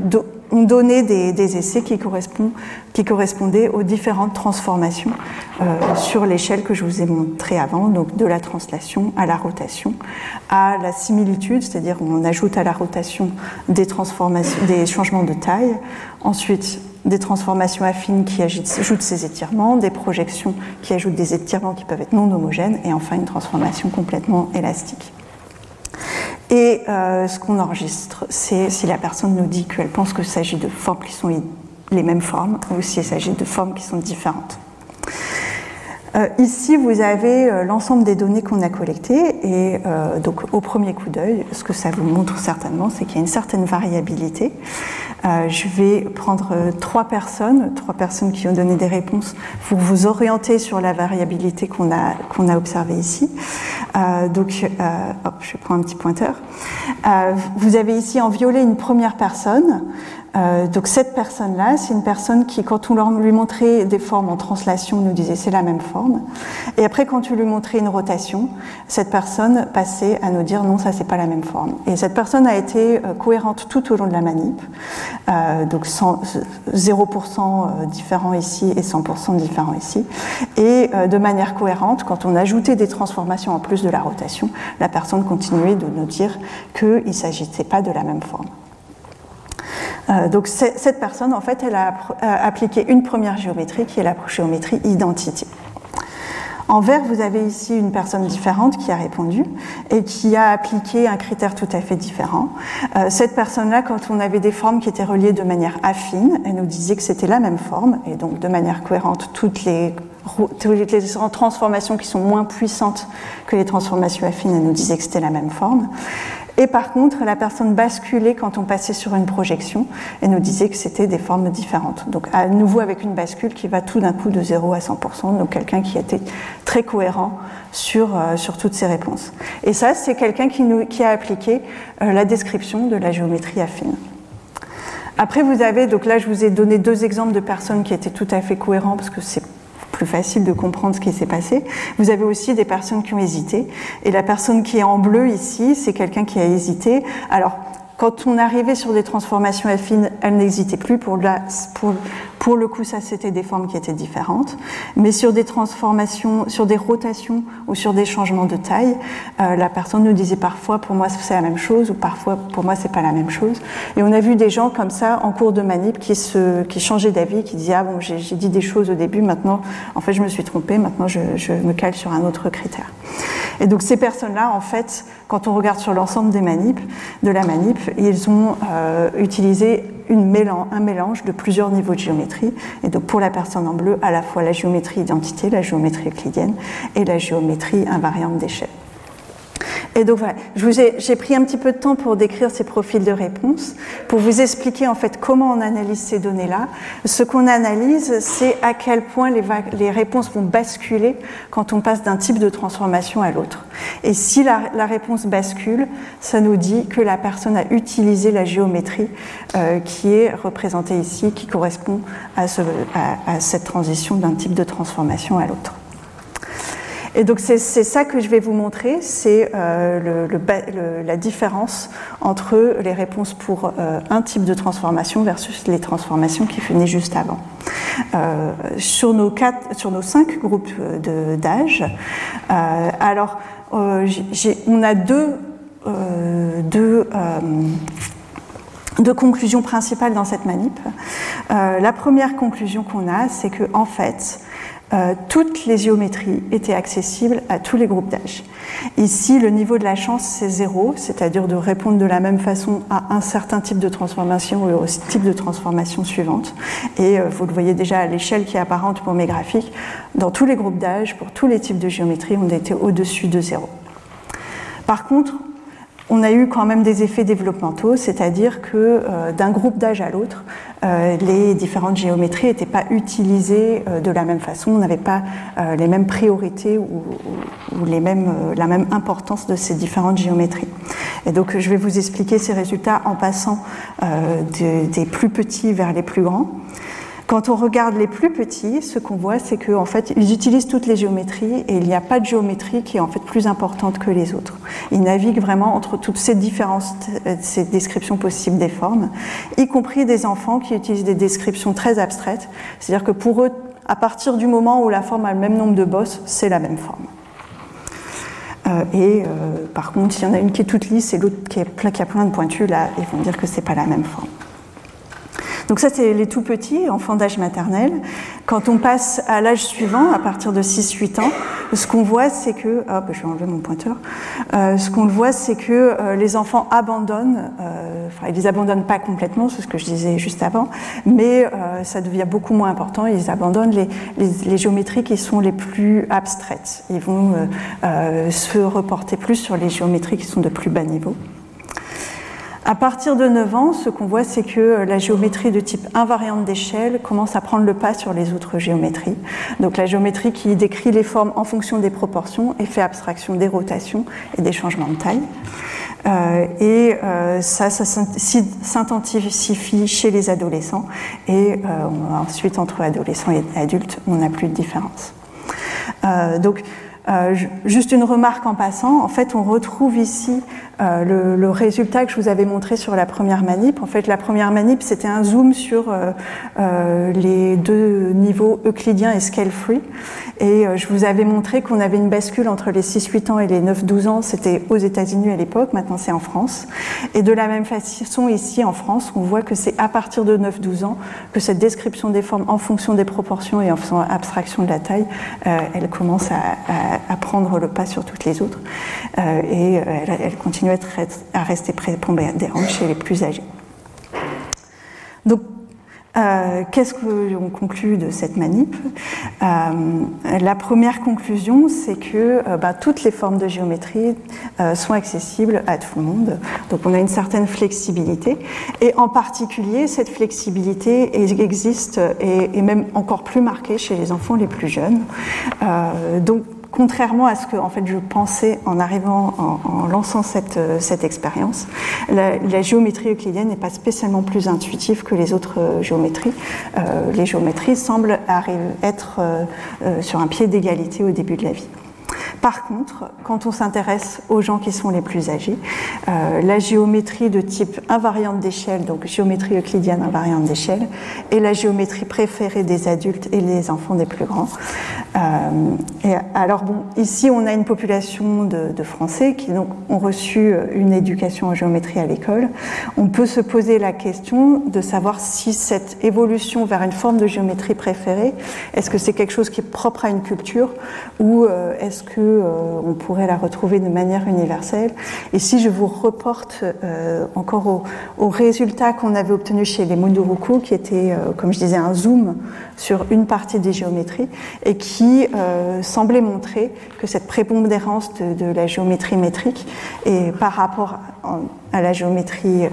on donnait des, essais qui, correspondaient aux différentes transformations euh, sur l'échelle que je vous ai montrée avant, donc de la translation à la rotation, à la similitude, c'est-à-dire on ajoute à la rotation des changements de taille, ensuite des transformations affines qui ajoutent ces étirements, des projections qui ajoutent des étirements qui peuvent être non homogènes, et enfin une transformation complètement élastique. Et euh, ce qu'on enregistre, c'est si la personne nous dit qu'elle pense qu'il s'agit de formes qui sont les mêmes formes ou s'il s'agit de formes qui sont différentes. Euh, ici, vous avez euh, l'ensemble des données qu'on a collectées et euh, donc au premier coup d'œil, ce que ça vous montre certainement, c'est qu'il y a une certaine variabilité. Je vais prendre trois personnes, trois personnes qui ont donné des réponses pour vous orienter sur la variabilité qu'on a qu'on a observée ici. donc, hop, je prends un petit pointeur. vous avez ici en violet une première personne euh, donc cette personne-là, c'est une personne qui, quand on lui montrait des formes en translation, nous disait c'est la même forme. Et après, quand tu lui montrais une rotation, cette personne passait à nous dire non, ça c'est pas la même forme. Et cette personne a été euh, cohérente tout au long de la manip, euh, donc 100, 0% différent ici et 100% différent ici. Et de manière cohérente, quand on ajoutait des transformations en plus de la rotation, la personne continuait de nous dire qu'il ne s'agissait pas de la même forme. Euh, donc cette personne, en fait, elle a appliqué une première géométrie qui est la géométrie identité. En vert, vous avez ici une personne différente qui a répondu et qui a appliqué un critère tout à fait différent. Euh, cette personne-là, quand on avait des formes qui étaient reliées de manière affine, elle nous disait que c'était la même forme et donc de manière cohérente, toutes les, toutes les transformations qui sont moins puissantes que les transformations affines, elle nous disait que c'était la même forme. Et par contre, la personne basculait quand on passait sur une projection et nous disait que c'était des formes différentes. Donc à nouveau avec une bascule qui va tout d'un coup de 0 à 100%, donc quelqu'un qui était très cohérent sur, euh, sur toutes ces réponses. Et ça, c'est quelqu'un qui, qui a appliqué euh, la description de la géométrie affine. Après, vous avez, donc là, je vous ai donné deux exemples de personnes qui étaient tout à fait cohérents parce que c'est plus facile de comprendre ce qui s'est passé. Vous avez aussi des personnes qui ont hésité. Et la personne qui est en bleu ici, c'est quelqu'un qui a hésité. Alors, quand on arrivait sur des transformations affines, elle n'hésitait plus. Pour, la, pour, pour le coup, ça, c'était des formes qui étaient différentes. Mais sur des transformations, sur des rotations ou sur des changements de taille, euh, la personne nous disait parfois, pour moi, c'est la même chose, ou parfois, pour moi, c'est pas la même chose. Et on a vu des gens comme ça, en cours de manip, qui, se, qui changeaient d'avis, qui disaient, ah bon, j'ai dit des choses au début, maintenant, en fait, je me suis trompée, maintenant, je, je me cale sur un autre critère. Et donc, ces personnes-là, en fait, quand on regarde sur l'ensemble des de la manip, ils ont euh, utilisé un mélange de plusieurs niveaux de géométrie. Et donc pour la personne en bleu, à la fois la géométrie identité, la géométrie euclidienne et la géométrie invariante d'échelle. Et donc voilà, j'ai pris un petit peu de temps pour décrire ces profils de réponse, pour vous expliquer en fait comment on analyse ces données-là. Ce qu'on analyse, c'est à quel point les, réponses vont basculer quand on passe d'un type de transformation à l'autre. Et si la, réponse bascule, ça nous dit que la personne a utilisé la géométrie euh, qui est représentée ici, qui correspond à cette transition d'un type de transformation à l'autre. Et donc c'est ça que je vais vous montrer, c'est euh, la différence entre les réponses pour euh, un type de transformation versus les transformations qui venaient juste avant. Euh, sur, nos quatre, sur nos cinq groupes d'âge, alors on a deux, deux deux conclusions principales dans cette manip. la première conclusion qu'on a, c'est que en fait, euh, toutes les géométries étaient accessibles à tous les groupes d'âge. Ici, le niveau de la chance, c'est zéro, c'est-à-dire de répondre de la même façon à un certain type de transformation ou au type de transformation suivante. Et euh, vous le voyez déjà à l'échelle qui est apparente pour mes graphiques, dans tous les groupes d'âge, pour tous les types de géométries, on était au-dessus de zéro. Par contre, on a eu quand même des effets développementaux, c'est-à-dire que euh, d'un groupe d'âge à l'autre, euh, les différentes géométries n'étaient pas utilisées euh, de la même façon, on n'avait pas les mêmes priorités ou, les mêmes, la même importance de ces différentes géométries. Et donc je vais vous expliquer ces résultats en passant des plus petits vers les plus grands. Quand on regarde les plus petits, ce qu'on voit, c'est qu'en fait, ils utilisent toutes les géométries et il n'y a pas de géométrie qui est en fait plus importante que les autres. Ils naviguent vraiment entre toutes ces différentes, euh, ces descriptions possibles des formes, y compris des enfants qui utilisent des descriptions très abstraites. C'est-à-dire que pour eux, à partir du moment où la forme a le même nombre de bosses, c'est la même forme. Euh, et euh, par contre, s'il y en a une qui est toute lisse et l'autre qui, a plein de pointus, là, ils vont dire que c'est pas la même forme. Donc ça, c'est les tout petits, enfants d'âge maternel. Quand on passe à l'âge suivant, à partir de 6-8 ans, ce qu'on voit, c'est que... Hop, je vais enlever mon pointeur. Euh, ce qu'on voit, c'est que euh, les enfants abandonnent, euh, enfin, ils les abandonnent pas complètement, c'est ce que je disais juste avant, mais euh, ça devient beaucoup moins important. Ils abandonnent les, les, les, géométries qui sont les plus abstraites. Ils vont euh, se reporter plus sur les géométries qui sont de plus bas niveau. À partir de 9 ans, ce qu'on voit, c'est que euh, la géométrie de type invariante d'échelle commence à prendre le pas sur les autres géométries. Donc la géométrie qui décrit les formes en fonction des proportions et fait abstraction des rotations et des changements de taille. Euh, et euh, ça, ça s'intensifie chez les adolescents. Et euh, ensuite, entre adolescents et adultes, on n'a plus de différence. Euh, donc, euh, juste une remarque en passant, en fait, on retrouve ici euh, le, résultat que je vous avais montré sur la première manip. En fait, la première manip, c'était un zoom sur euh, les deux niveaux euclidiens et scale-free. Et je vous avais montré qu'on avait une bascule entre les 6-8 ans et les 9-12 ans. C'était aux États-Unis à l'époque, maintenant c'est en France. Et de la même façon, ici en France, on voit que c'est à partir de 9-12 ans que cette description des formes en fonction des proportions et en faisant abstraction de la taille, elle commence à, à, prendre le pas sur toutes les autres. Euh, et elle, elle, continue à, être, à rester prépondérante chez les plus âgés. Donc, Euh, Qu'est-ce qu'on conclut de cette manip? Euh, La première conclusion, c'est que euh, bah, toutes les formes de géométrie euh, sont accessibles à tout le monde. Donc on a une certaine flexibilité. Et en particulier, cette flexibilité existe et est même encore plus marquée chez les enfants les plus jeunes. Euh, donc contrairement à ce que en fait, je pensais en arrivant, en, lançant cette, euh, cette expérience, la, la, géométrie euclidienne n'est pas spécialement plus intuitive que les autres euh, géométries. Euh, les géométries semblent être sur un pied d'égalité au début de la vie. Par contre, quand on s'intéresse aux gens qui sont les plus âgés, euh, la géométrie de type invariante d'échelle, donc géométrie euclidienne invariante d'échelle, est la géométrie préférée des adultes et des enfants des plus grands. Euh, alors ici on a une population de, Français qui ont reçu une éducation en géométrie à l'école. On peut se poser la question de savoir si cette évolution vers une forme de géométrie préférée, est-ce que c'est quelque chose qui est propre à une culture ou euh, est-ce que euh, on pourrait la retrouver de manière universelle? Et si je vous reporte euh, encore aux au résultats qu'on avait obtenus chez les Munduruku, qui était, euh, comme je disais, un zoom sur une partie des géométries, et qui semblait montrer que cette prépondérance de, la géométrie métrique et par rapport à la géométrie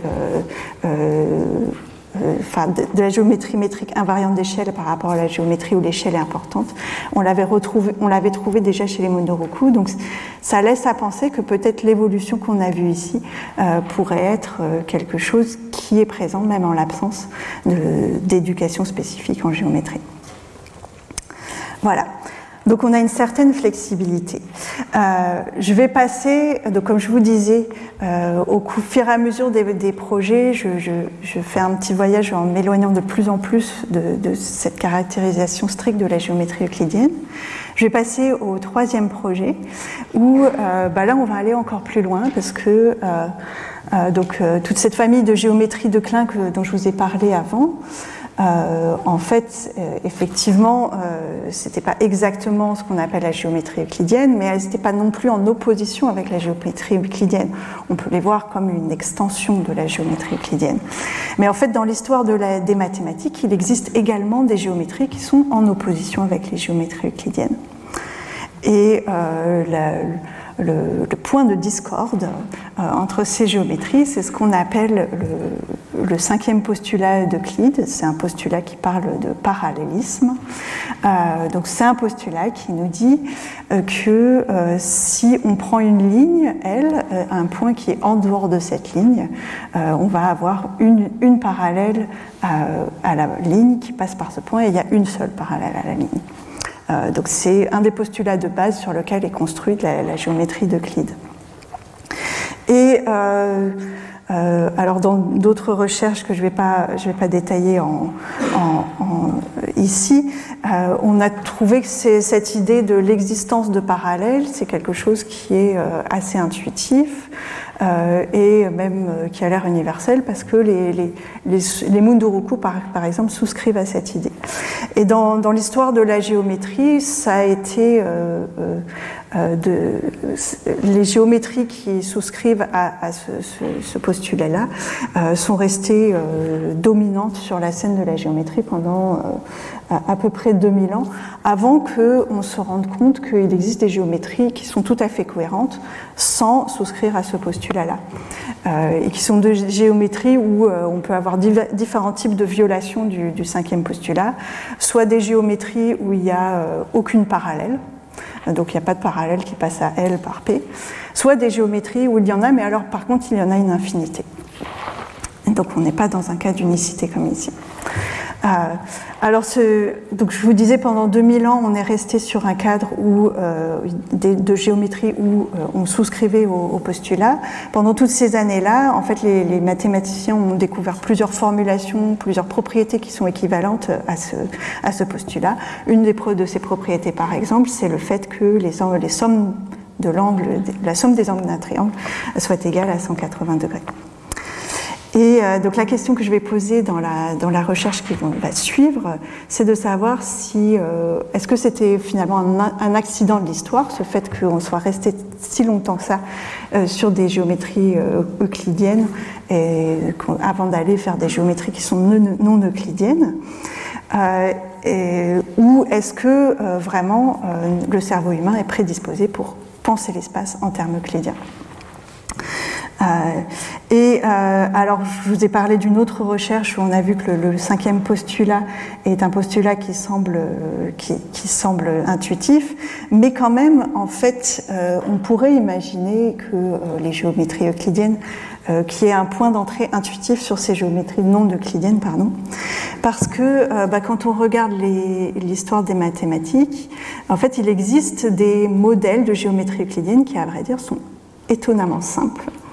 enfin, de, la géométrie métrique invariante d'échelle par rapport à la géométrie où l'échelle est importante. On l'avait retrouvé, trouvé déjà chez les Mondoroku, donc ça laisse à penser que peut-être l'évolution qu'on a vue ici euh, pourrait être euh, quelque chose qui est présent même en l'absence d'éducation spécifique en géométrie. Voilà. Donc on a une certaine flexibilité. Euh, je vais passer, donc comme je vous disais, euh, au fur et à mesure des, des projets, je, je, je, fais un petit voyage en m'éloignant de plus en plus de, de, cette caractérisation stricte de la géométrie euclidienne. Je vais passer au troisième projet où euh, bah là on va aller encore plus loin parce que euh, donc toute cette famille de géométrie de Klein que, dont je vous ai parlé avant. Euh, en fait, euh, effectivement, euh, c'était pas exactement ce qu'on appelle la géométrie euclidienne, mais elles n'étaient pas non plus en opposition avec la géométrie euclidienne. On peut les voir comme une extension de la géométrie euclidienne. Mais en fait, dans l'histoire des mathématiques, il existe également des géométries qui sont en opposition avec les géométries euclidiennes. Et euh, la, le, point de discorde euh, entre ces géométries, c'est ce qu'on appelle le, cinquième postulat d'Euclide. C'est un postulat qui parle de parallélisme. Euh, donc c'est un postulat qui nous dit euh, que si on prend une ligne, elle, un point qui est en dehors de cette ligne, on va avoir une, une parallèle à, à la ligne qui passe par ce point et il y a une seule parallèle à la ligne. Euh, donc c'est un des postulats de base sur lequel est construite la, géométrie d'Euclide. Et euh, euh, alors dans d'autres recherches que je ne vais pas, détailler ici, euh, on a trouvé que cette idée de l'existence de parallèles, c'est quelque chose qui est euh, assez intuitif euh, et même qui a l'air universel parce que les, les, Munduruku, par, exemple, souscrivent à cette idée. Et dans, l'histoire de la géométrie, ça a été les géométries qui souscrivent à, à ce, postulat-là sont restées dominantes sur la scène de la géométrie pendant à peu près 2000 ans, avant qu'on se rende compte qu'il existe des géométries qui sont tout à fait cohérentes sans souscrire à ce postulat-là. Euh, et qui sont de géométries où euh, on peut avoir différents types de violations du, du, cinquième postulat, soit des géométries où il n'y a euh, aucune parallèle, donc il n'y a pas de parallèle qui passe à L par P, soit des géométries où il y en a, mais alors par contre il y en a une infinité. Donc on n'est pas dans un cas d'unicité comme ici. Euh, alors, donc je vous disais, pendant 2000 ans, on est resté sur un cadre euh, de, géométrie où euh, on souscrivait au, postulat. Pendant toutes ces années-là, en fait, les, mathématiciens ont découvert plusieurs formulations, plusieurs propriétés qui sont équivalentes à ce, postulat. Une des, de ces propriétés, par exemple, c'est le fait que les, de l'angle, la somme des angles d'un triangle soit égale à 180 degrés. Et euh, donc la question que je vais poser dans la, recherche qui va suivre, c'est de savoir si euh, est-ce que c'était finalement un, accident de l'histoire, ce fait qu'on soit resté si longtemps que ça euh, sur des géométries euclidiennes avant d'aller faire des géométries qui sont non, euclidiennes. ou est-ce que vraiment le cerveau humain est prédisposé pour penser l'espace en termes euclidiens et euh, alors, je vous ai parlé d'une autre recherche où on a vu que le, cinquième postulat est un postulat qui semble, qui, semble intuitif, mais quand même, en fait, euh, on pourrait imaginer que les géométries euclidiennes qui est un point d'entrée intuitif sur ces géométries non euclidiennes, pardon, parce que bah, quand on regarde l'histoire des mathématiques, en fait, il existe des modèles de géométrie euclidienne qui, à vrai dire, sont étonnamment simples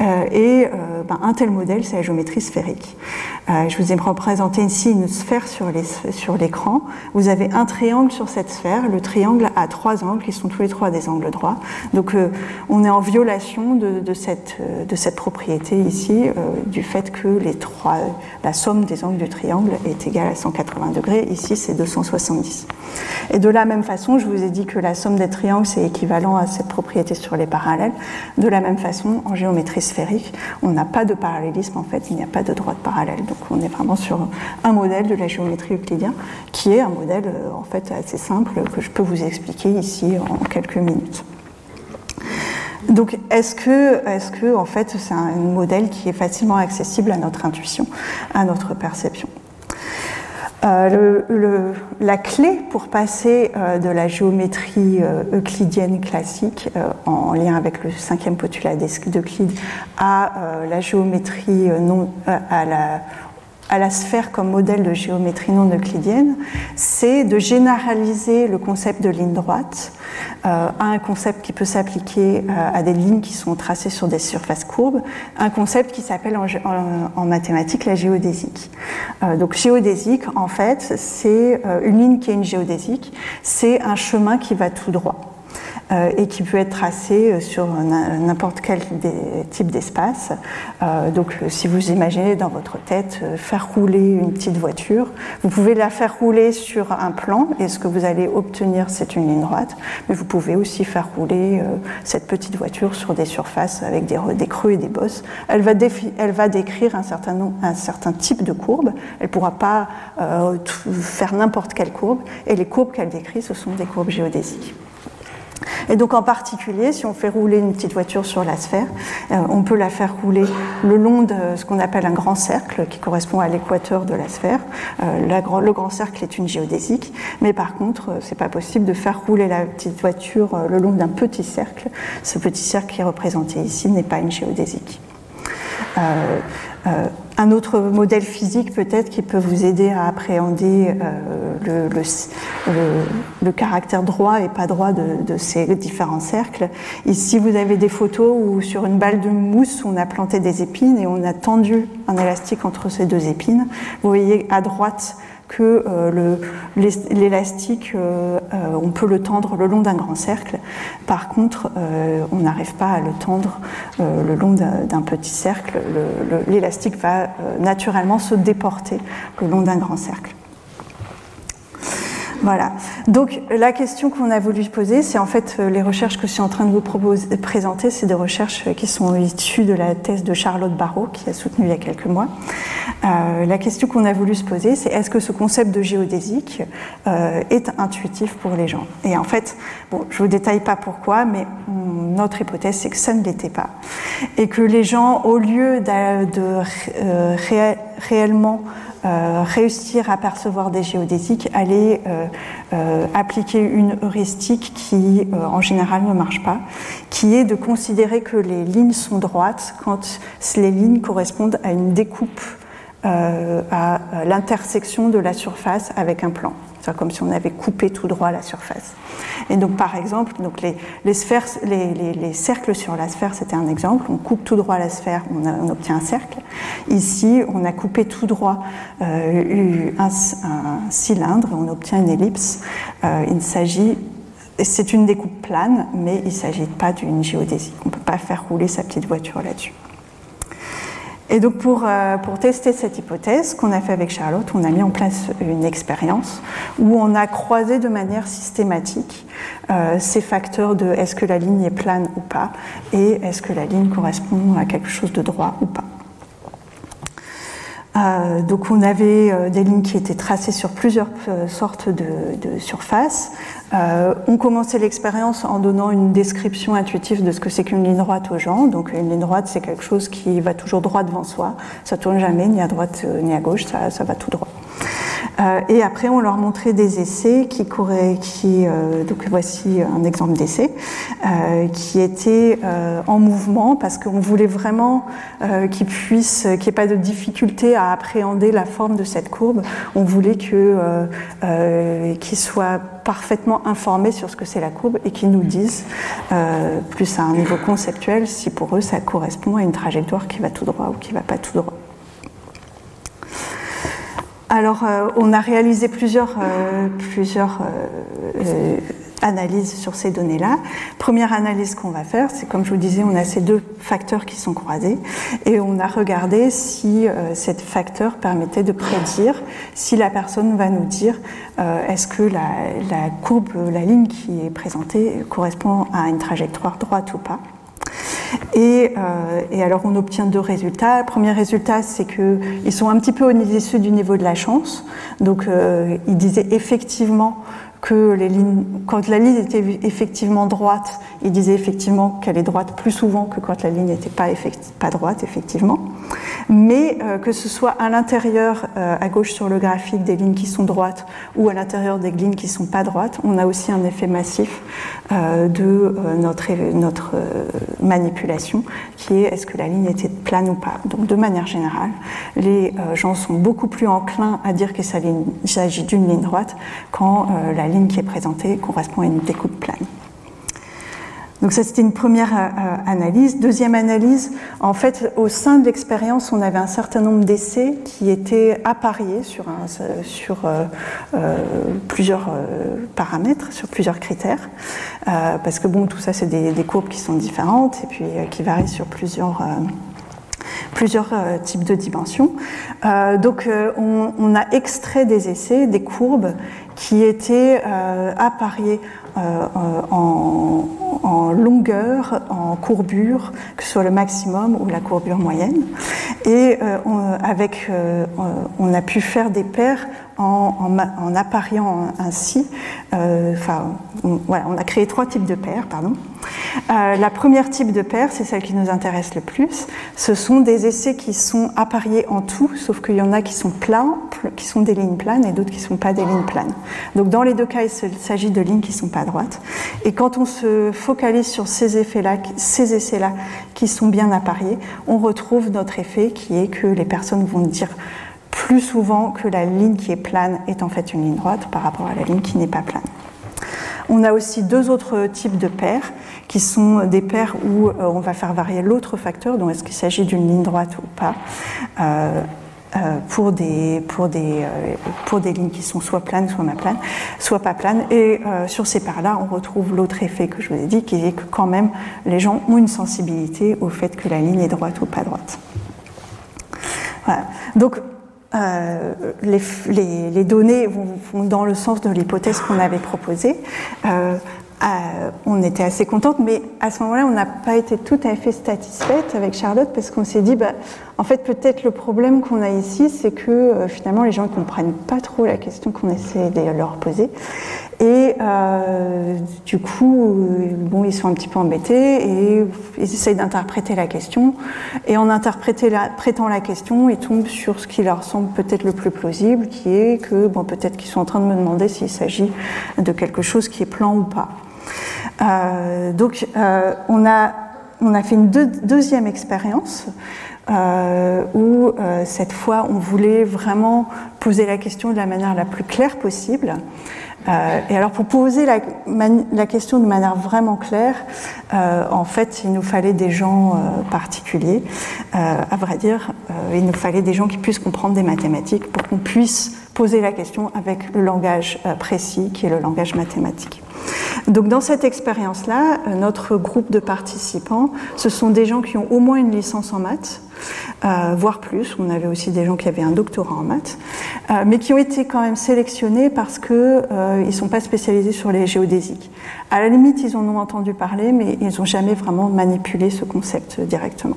et euh, ben, un tel modèle, c'est la géométrie sphérique. Euh, je vous ai représenté ici une sphère sur l'écran. Vous avez un triangle sur cette sphère. Le triangle a trois angles qui sont tous les trois des angles droits. Donc on est en violation de, cette, propriété ici, du fait que la somme des angles du triangle est égale à 180 degrés. Ici, c'est 270. Et de la même façon, je vous ai dit que la somme des triangles, c'est équivalent à cette propriété sur les parallèles. De la même façon, en géométrie on n'a pas de parallélisme, en fait, il n'y a pas de droite parallèle. Donc on est vraiment sur un modèle de la géométrie euclidienne, qui est un modèle euh, en fait assez simple que je peux vous expliquer ici en quelques minutes. Donc, est-ce que, est-ce que, en fait, c'est un modèle qui est facilement accessible à notre intuition, à notre perception? Euh, le, la clé pour passer euh, de la géométrie euh, euclidienne classique en lien avec le cinquième postulat d'Euclide à la géométrie non, à la, à la sphère comme modèle de géométrie non euclidienne, c'est de généraliser le concept de ligne droite euh, à un concept qui peut s'appliquer euh, à des lignes qui sont tracées sur des surfaces courbes, un concept qui s'appelle en, mathématiques la géodésique. Euh, donc géodésique, en fait, c'est une ligne qui est une géodésique, c'est un chemin qui va tout droit. Euh, et qui peut être tracé euh, sur n'importe quel type d'espace. Euh, donc si vous imaginez dans votre tête faire rouler une petite voiture, vous pouvez la faire rouler sur un plan et ce que vous allez obtenir c'est une ligne droite, mais vous pouvez aussi faire rouler cette petite voiture sur des surfaces avec des, creux et des bosses. Elle va, décrire un certain, un certain type de courbe, elle ne pourra pas faire n'importe quelle courbe et les courbes qu'elle décrit ce sont des courbes géodésiques. Et donc en particulier, si on fait rouler une petite voiture sur la sphère, euh, on peut la faire rouler le long de ce qu'on appelle un grand cercle qui correspond à l'équateur de la sphère. Euh, le grand cercle est une géodésique, mais par contre, euh, c'est pas possible de faire rouler la petite voiture le long d'un petit cercle. Ce petit cercle qui est représenté ici n'est pas une géodésique. Euh, un autre modèle physique peut-être qui peut vous aider à appréhender euh, le, caractère droit et pas droit de, ces différents cercles. Ici, vous avez des photos où sur une balle de mousse, on a planté des épines et on a tendu un élastique entre ces deux épines. Vous voyez à droite que euh, l'élastique, euh, euh, on peut le tendre le long d'un grand cercle. Par contre, on n'arrive pas à le tendre le long d'un petit cercle. L'élastique va naturellement se déporter le long d'un grand cercle. Voilà. Donc la question qu'on a voulu poser, c'est en fait euh, les recherches que je suis en train de vous proposer, présenter, c'est des recherches qui sont issues de la thèse de Charlotte Barrault, qui a soutenu il y a quelques mois. Euh, la question qu'on a voulu se poser, c'est est-ce que ce concept de géodésique euh, est intuitif pour les gens? Et en fait, bon, je vous détaille pas pourquoi, mais notre hypothèse, c'est que ça ne l'était pas, et que les gens, au lieu de, de réellement euh, réussir à percevoir des géodésiques, aller euh, euh, appliquer une heuristique qui en général ne marche pas, qui est de considérer que les lignes sont droites quand les lignes correspondent à une découpe à l'intersection de la surface avec un plan comme si on avait coupé tout droit la surface. Et donc, par exemple, donc les, les, sphères, les, les, cercles sur la sphère, c'était un exemple. On coupe tout droit la sphère, on, obtient un cercle. Ici, on a coupé tout droit euh, un, cylindre, on obtient une ellipse. Euh, il s'agit c'est une découpe plane, mais il ne s'agit pas d'une géodésie. On ne peut pas faire rouler sa petite voiture là-dessus. Et donc pour, pour tester cette hypothèse, qu'on a fait avec Charlotte, on a mis en place une expérience où on a croisé de manière systématique ces facteurs de est-ce que la ligne est plane ou pas et est-ce que la ligne correspond à quelque chose de droit ou pas. Euh, donc on avait euh, des lignes qui étaient tracées sur plusieurs euh, sortes de, surfaces. on commençait l'expérience en donnant une description intuitive de ce que c'est qu'une ligne droite aux gens. Donc une ligne droite, c'est quelque chose qui va toujours droit devant soi. Ça tourne jamais ni à droite ni à gauche, ça va tout droit. Euh, et après, on leur montrait des essais qui couraient, qui, euh, donc voici un exemple d'essai, euh, qui était en mouvement parce qu'on voulait vraiment qu'ils puissent, qu'il n'y ait pas de difficulté à appréhender la forme de cette courbe. On voulait que, qu'ils soient parfaitement informés sur ce que c'est la courbe et qu'ils nous disent, plus à un niveau conceptuel, si pour eux ça correspond à une trajectoire qui va tout droit ou qui ne va pas tout droit. Alors, euh, on a réalisé plusieurs, euh, euh, analyses sur ces données-là. Première analyse qu'on va faire, c'est comme je vous disais, on a ces deux facteurs qui sont croisés et on a regardé si ces facteurs permettaient de prédire si la personne va nous dire est-ce que la courbe, la ligne qui est présentée correspond à une trajectoire droite ou pas. Euh, et, alors on obtient deux résultats. Le premier résultat, c'est qu'ils sont un petit peu au-dessus du niveau de la chance. Donc euh, ils disaient effectivement que quand la ligne était effectivement droite, il disait effectivement qu'elle est droite plus souvent que quand la ligne n'était pas, droite, effectivement. Mais euh, que ce soit à l'intérieur, euh, à gauche sur le graphique, des lignes qui sont droites ou à l'intérieur des lignes qui ne sont pas droites, on a aussi un effet massif euh, de notre, notre manipulation, qui est est-ce que la ligne était plane ou pas. Donc de manière générale, les gens sont beaucoup plus enclins à dire qu'il s'agit d'une ligne droite quand la ligne qui est présentée correspond à une découpe plane. Donc ça, c'était une première euh, analyse. Deuxième analyse, en fait, au sein de l'expérience, on avait un certain nombre d'essais qui étaient appariés sur, euh, euh, plusieurs paramètres, sur plusieurs critères, parce que bon, tout ça, c'est des, courbes qui sont différentes et puis qui varient sur plusieurs plusieurs euh, types de dimensions. Euh, donc euh, on, a extrait des essais, des courbes qui étaient appariées en, en, longueur, en courbure, que ce soit le maximum ou la courbure moyenne. Et avec, on a pu faire des paires en, appariant ainsi. enfin, voilà, on a créé trois types de paires, pardon. Euh, la première type de paire, c'est celle qui nous intéresse le plus. Ce sont des essais qui sont appariés en tout, sauf qu'il y en a qui sont qui sont des lignes planes, et d'autres qui ne sont pas des lignes planes. Donc dans les deux cas, il s'agit de lignes qui ne sont pas droites. Et quand on se focalise sur ces effets-là, ces essais-là, qui sont bien appariés, on retrouve notre effet qui est que les personnes vont dire plus souvent que la ligne qui est plane est en fait une ligne droite par rapport à la ligne qui n'est pas plane. On a aussi deux autres types de paires qui sont des paires où euh, on va faire varier l'autre facteur, donc est-ce qu'il s'agit d'une ligne droite ou pas. Euh, euh, pour, des, lignes qui sont soit planes, soit, planes, soit pas planes. Et sur ces paires-là, on retrouve l'autre effet que je vous ai dit, qui est que quand même les gens ont une sensibilité au fait que la ligne est droite ou pas droite. Voilà. Donc euh, les, données vont, dans le sens de l'hypothèse qu'on avait proposée. Euh, euh, on était assez contente, mais à ce moment-là, on n'a pas été tout à fait satisfaite avec Charlotte parce qu'on s'est dit, bah, en fait, peut-être le problème qu'on a ici, c'est que finalement, les gens ne comprennent pas trop la question qu'on essaie de leur poser. Et euh, du coup, bon, ils sont un petit peu embêtés et ils essayent d'interpréter la question. Et en interprétant la question, ils tombent sur ce qui leur semble peut-être le plus plausible, qui est que, bon, peut-être qu'ils sont en train de me demander s'il s'agit de quelque chose qui est plan ou pas. Euh, donc, euh, on, a, on a fait une deuxième expérience. Euh, où euh, cette fois on voulait vraiment poser la question de la manière la plus claire possible. Euh, et alors pour poser la, question de manière vraiment claire, euh, en fait, il nous fallait des gens euh, particuliers. à vrai dire, il nous fallait des gens qui puissent comprendre des mathématiques pour qu'on puisse poser la question avec le langage précis qui est le langage mathématique. Donc dans cette expérience-là, notre groupe de participants, ce sont des gens qui ont au moins une licence en maths, euh, voire plus. On avait aussi des gens qui avaient un doctorat en maths, euh, mais qui ont été quand même sélectionnés parce qu'ils euh, ne sont pas spécialisés sur les géodésiques. À la limite, ils en ont entendu parler, mais ils n'ont jamais vraiment manipulé ce concept directement.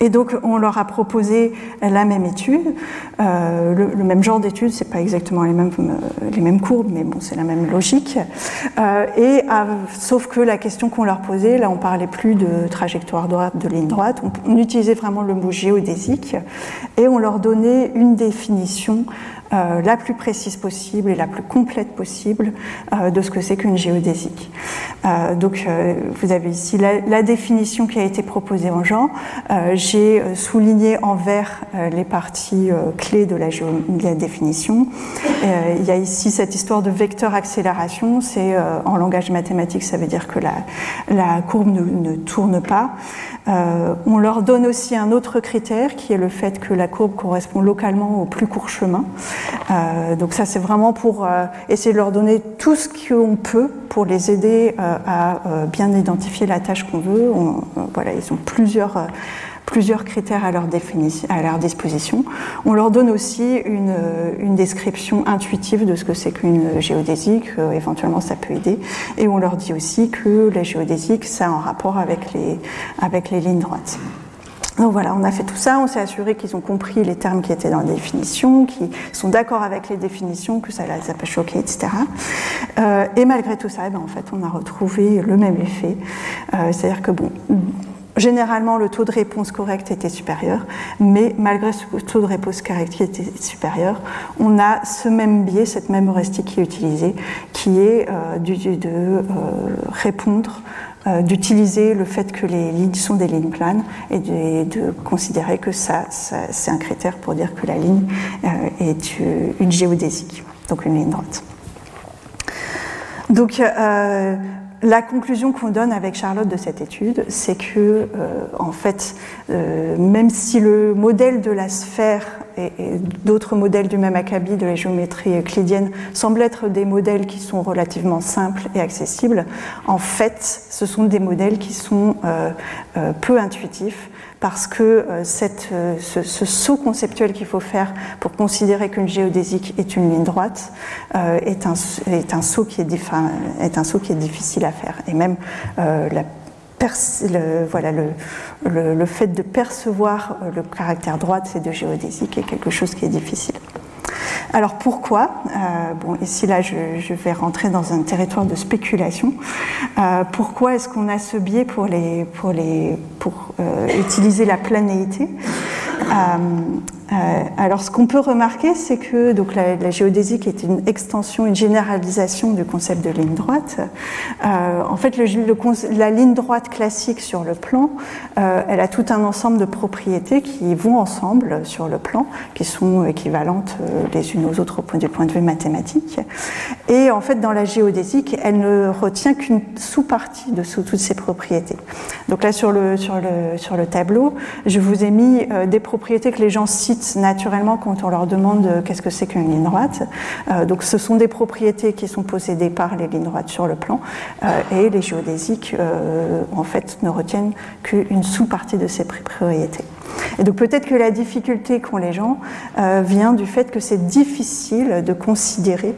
Et donc, on leur a proposé la même étude, euh, le, même genre d'étude, c'est pas exactement les mêmes, euh, les mêmes courbes, mais bon, c'est la même logique. Euh, et sauf que la question qu'on leur posait, là, on parlait plus de trajectoire droite, de ligne droite, on, on utilisait vraiment le mot géodésique, et on leur donnait une définition euh, la plus précise possible et la plus complète possible euh, de ce que c'est qu'une géodésique. Euh, donc, vous avez ici la, définition qui a été proposée en genre. J'ai souligné en vert les parties clés de la, définition. il y a ici cette histoire de vecteur accélération. C'est en langage mathématique, ça veut dire que la, courbe ne tourne pas. Euh, on leur donne aussi un autre critère qui est le fait que la courbe correspond localement au plus court chemin. Euh, donc ça c'est vraiment pour euh, essayer de leur donner tout ce qu'on peut pour les aider à bien identifier la tâche qu'on veut. voilà, ils ont plusieurs plusieurs critères à leur, disposition. On leur donne aussi une, une description intuitive de ce que c'est qu'une géodésique, euh, éventuellement ça peut aider, et on leur dit aussi que la géodésique, ça a un rapport avec les, avec les lignes droites. Donc voilà, on a fait tout ça, on s'est assuré qu'ils ont compris les termes qui étaient dans la définition, qu'ils sont d'accord avec les définitions, que ça les a pas choqués, etc. Euh, et malgré tout ça, ben, en fait, on a retrouvé le même effet. Euh, C'est-à-dire que bon, Généralement, le taux de réponse correcte était supérieur, mais malgré ce taux de réponse correcte qui était supérieur, on a ce même biais, cette même heuristique qui est utilisée, qui est euh, de euh, répondre, euh, d'utiliser le fait que les lignes sont des lignes planes et de, considérer que ça, c'est un critère pour dire que la ligne est une géodésique, donc une ligne droite. Donc, la conclusion qu'on donne avec Charlotte de cette étude, c'est que, euh, en fait, euh, même si le modèle de la sphère et, d'autres modèles du même acabit de la géométrie euclidienne semblent être des modèles qui sont relativement simples et accessibles, en fait, ce sont des modèles qui sont euh, peu intuitifs parce que euh, euh, ce, saut conceptuel qu'il faut faire pour considérer qu'une géodésique est une ligne droite euh, est, un, saut qui est, difficile à faire. Et même la le, fait de percevoir le caractère droit de géodésiques est quelque chose qui est difficile. Alors pourquoi? Euh, Bon, ici là, je, vais rentrer dans un territoire de spéculation. Euh, pourquoi est-ce qu'on a ce biais pour, euh, utiliser la planéité? Alors, ce qu'on peut remarquer, c'est que donc, la, géodésique est une extension, une généralisation du concept de ligne droite. Euh, en fait, la ligne droite classique sur le plan, euh, elle a tout un ensemble de propriétés qui vont ensemble sur le plan, qui sont équivalentes les unes aux autres du point de vue mathématique. Et en fait, dans la géodésique, elle ne retient qu'une sous-partie de toutes ces propriétés. Donc là, sur le tableau, je vous ai mis des propriétés que les gens citent naturellement quand on leur demande qu'est-ce que c'est qu'une ligne droite. Euh, donc ce sont des propriétés qui sont possédées par les lignes droites sur le plan euh, et les géodésiques euh, en fait ne retiennent qu'une sous-partie de ces propriétés. Et donc peut-être que la difficulté qu'ont les gens vient du fait que c'est difficile de considérer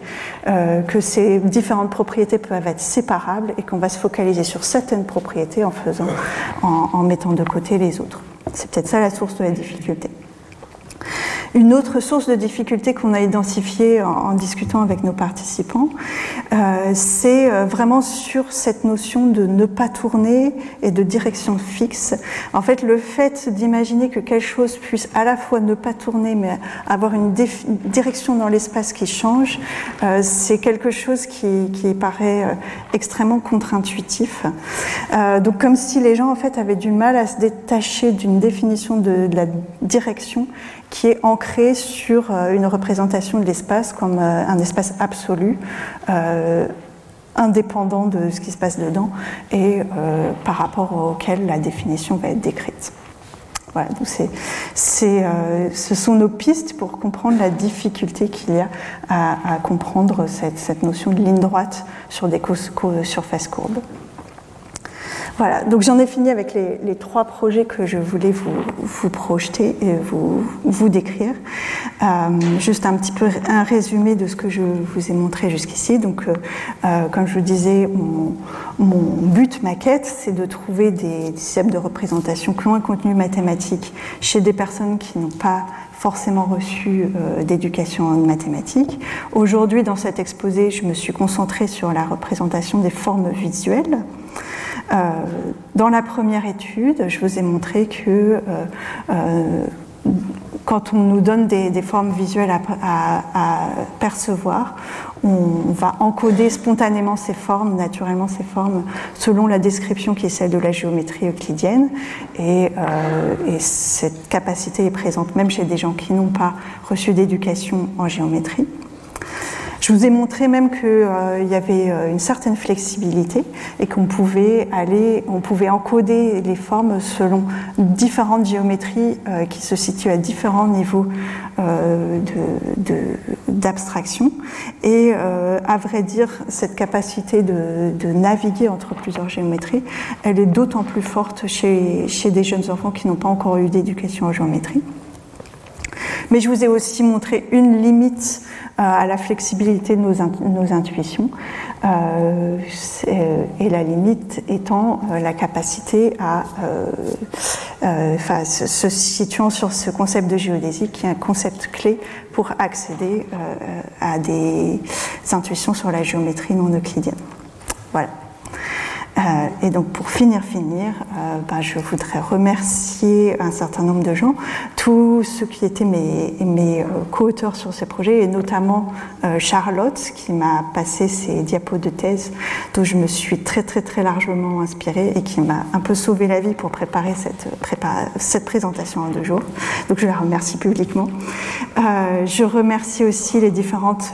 que ces différentes propriétés peuvent être séparables et qu'on va se focaliser sur certaines propriétés en faisant, en mettant de côté les autres. C'est peut-être ça la source de la difficulté. Une autre source de difficulté qu'on a identifiée en, discutant avec nos participants, euh, c'est euh, vraiment sur cette notion de ne pas tourner et de direction fixe. En fait, le fait d'imaginer que quelque chose puisse à la fois ne pas tourner, mais avoir une, direction dans l'espace qui change, euh, c'est quelque chose qui, paraît extrêmement contre-intuitif. donc, comme si les gens en fait avaient du mal à se détacher d'une définition de la direction qui est ancré sur euh, une représentation de l'espace comme euh, un espace absolu, euh, indépendant de ce qui se passe dedans et par rapport auquel la définition va être décrite. Voilà, donc ce sont nos pistes pour comprendre la difficulté qu'il y a à, comprendre cette, cette, notion de ligne droite sur des surfaces courbes. Voilà, donc j'en ai fini avec les, trois projets que je voulais vous, projeter et vous, décrire. Euh, juste un petit peu un résumé de ce que je vous ai montré jusqu'ici. Donc, euh, euh, comme je vous disais, mon, but maquette, c'est de trouver des, systèmes de représentation qui ont un contenu mathématique chez des personnes qui n'ont pas forcément reçu d'éducation en mathématiques. Aujourd'hui, dans cet exposé, je me suis concentrée sur la représentation des formes visuelles. Euh, dans la première étude, je vous ai montré que euh, euh, quand on nous donne des, formes visuelles à, percevoir, on va encoder spontanément ces formes, naturellement ces formes, selon la description qui est celle de la géométrie euclidienne. Et, et cette capacité est présente même chez des gens qui n'ont pas reçu d'éducation en géométrie. Je vous ai montré même qu'il euh, y avait euh, une certaine flexibilité et qu'on pouvait aller, on pouvait encoder les formes selon différentes géométries euh, qui se situent à différents niveaux d'abstraction. et à vrai dire, cette capacité de, naviguer entre plusieurs géométries, elle est d'autant plus forte chez des jeunes enfants qui n'ont pas encore eu d'éducation en géométrie. Mais je vous ai aussi montré une limite euh, à la flexibilité de nos, intuitions, euh, et la limite étant euh, la capacité à, enfin, se, situant sur ce concept de géodésie qui est un concept clé pour accéder à des intuitions sur la géométrie non euclidienne. Voilà. Euh, et donc pour finir, finir, euh, ben, je voudrais remercier un certain nombre de gens, tous ceux qui étaient mes, mes euh, co-auteurs sur ces projets, et notamment Charlotte qui m'a passé ces diapos de thèse dont je me suis très très très largement inspirée et qui m'a un peu sauvé la vie pour préparer cette, cette présentation en deux jours. Donc je la remercie publiquement. je remercie aussi les différentes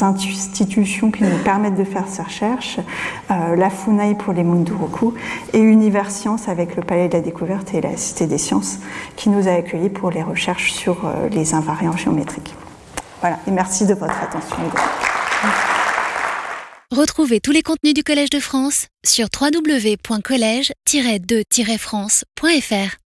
institutions qui nous permettent de faire ces recherches, la FUNAI pour les Munduruku, et Univers Science avec le Palais de la Découverte et la Cité des Sciences qui nous a accueillis pour les recherches sur euh, les invariants géométriques. Voilà, et merci de votre attention. Retrouvez tous les contenus du Collège de France sur www.colège-2-france.fr.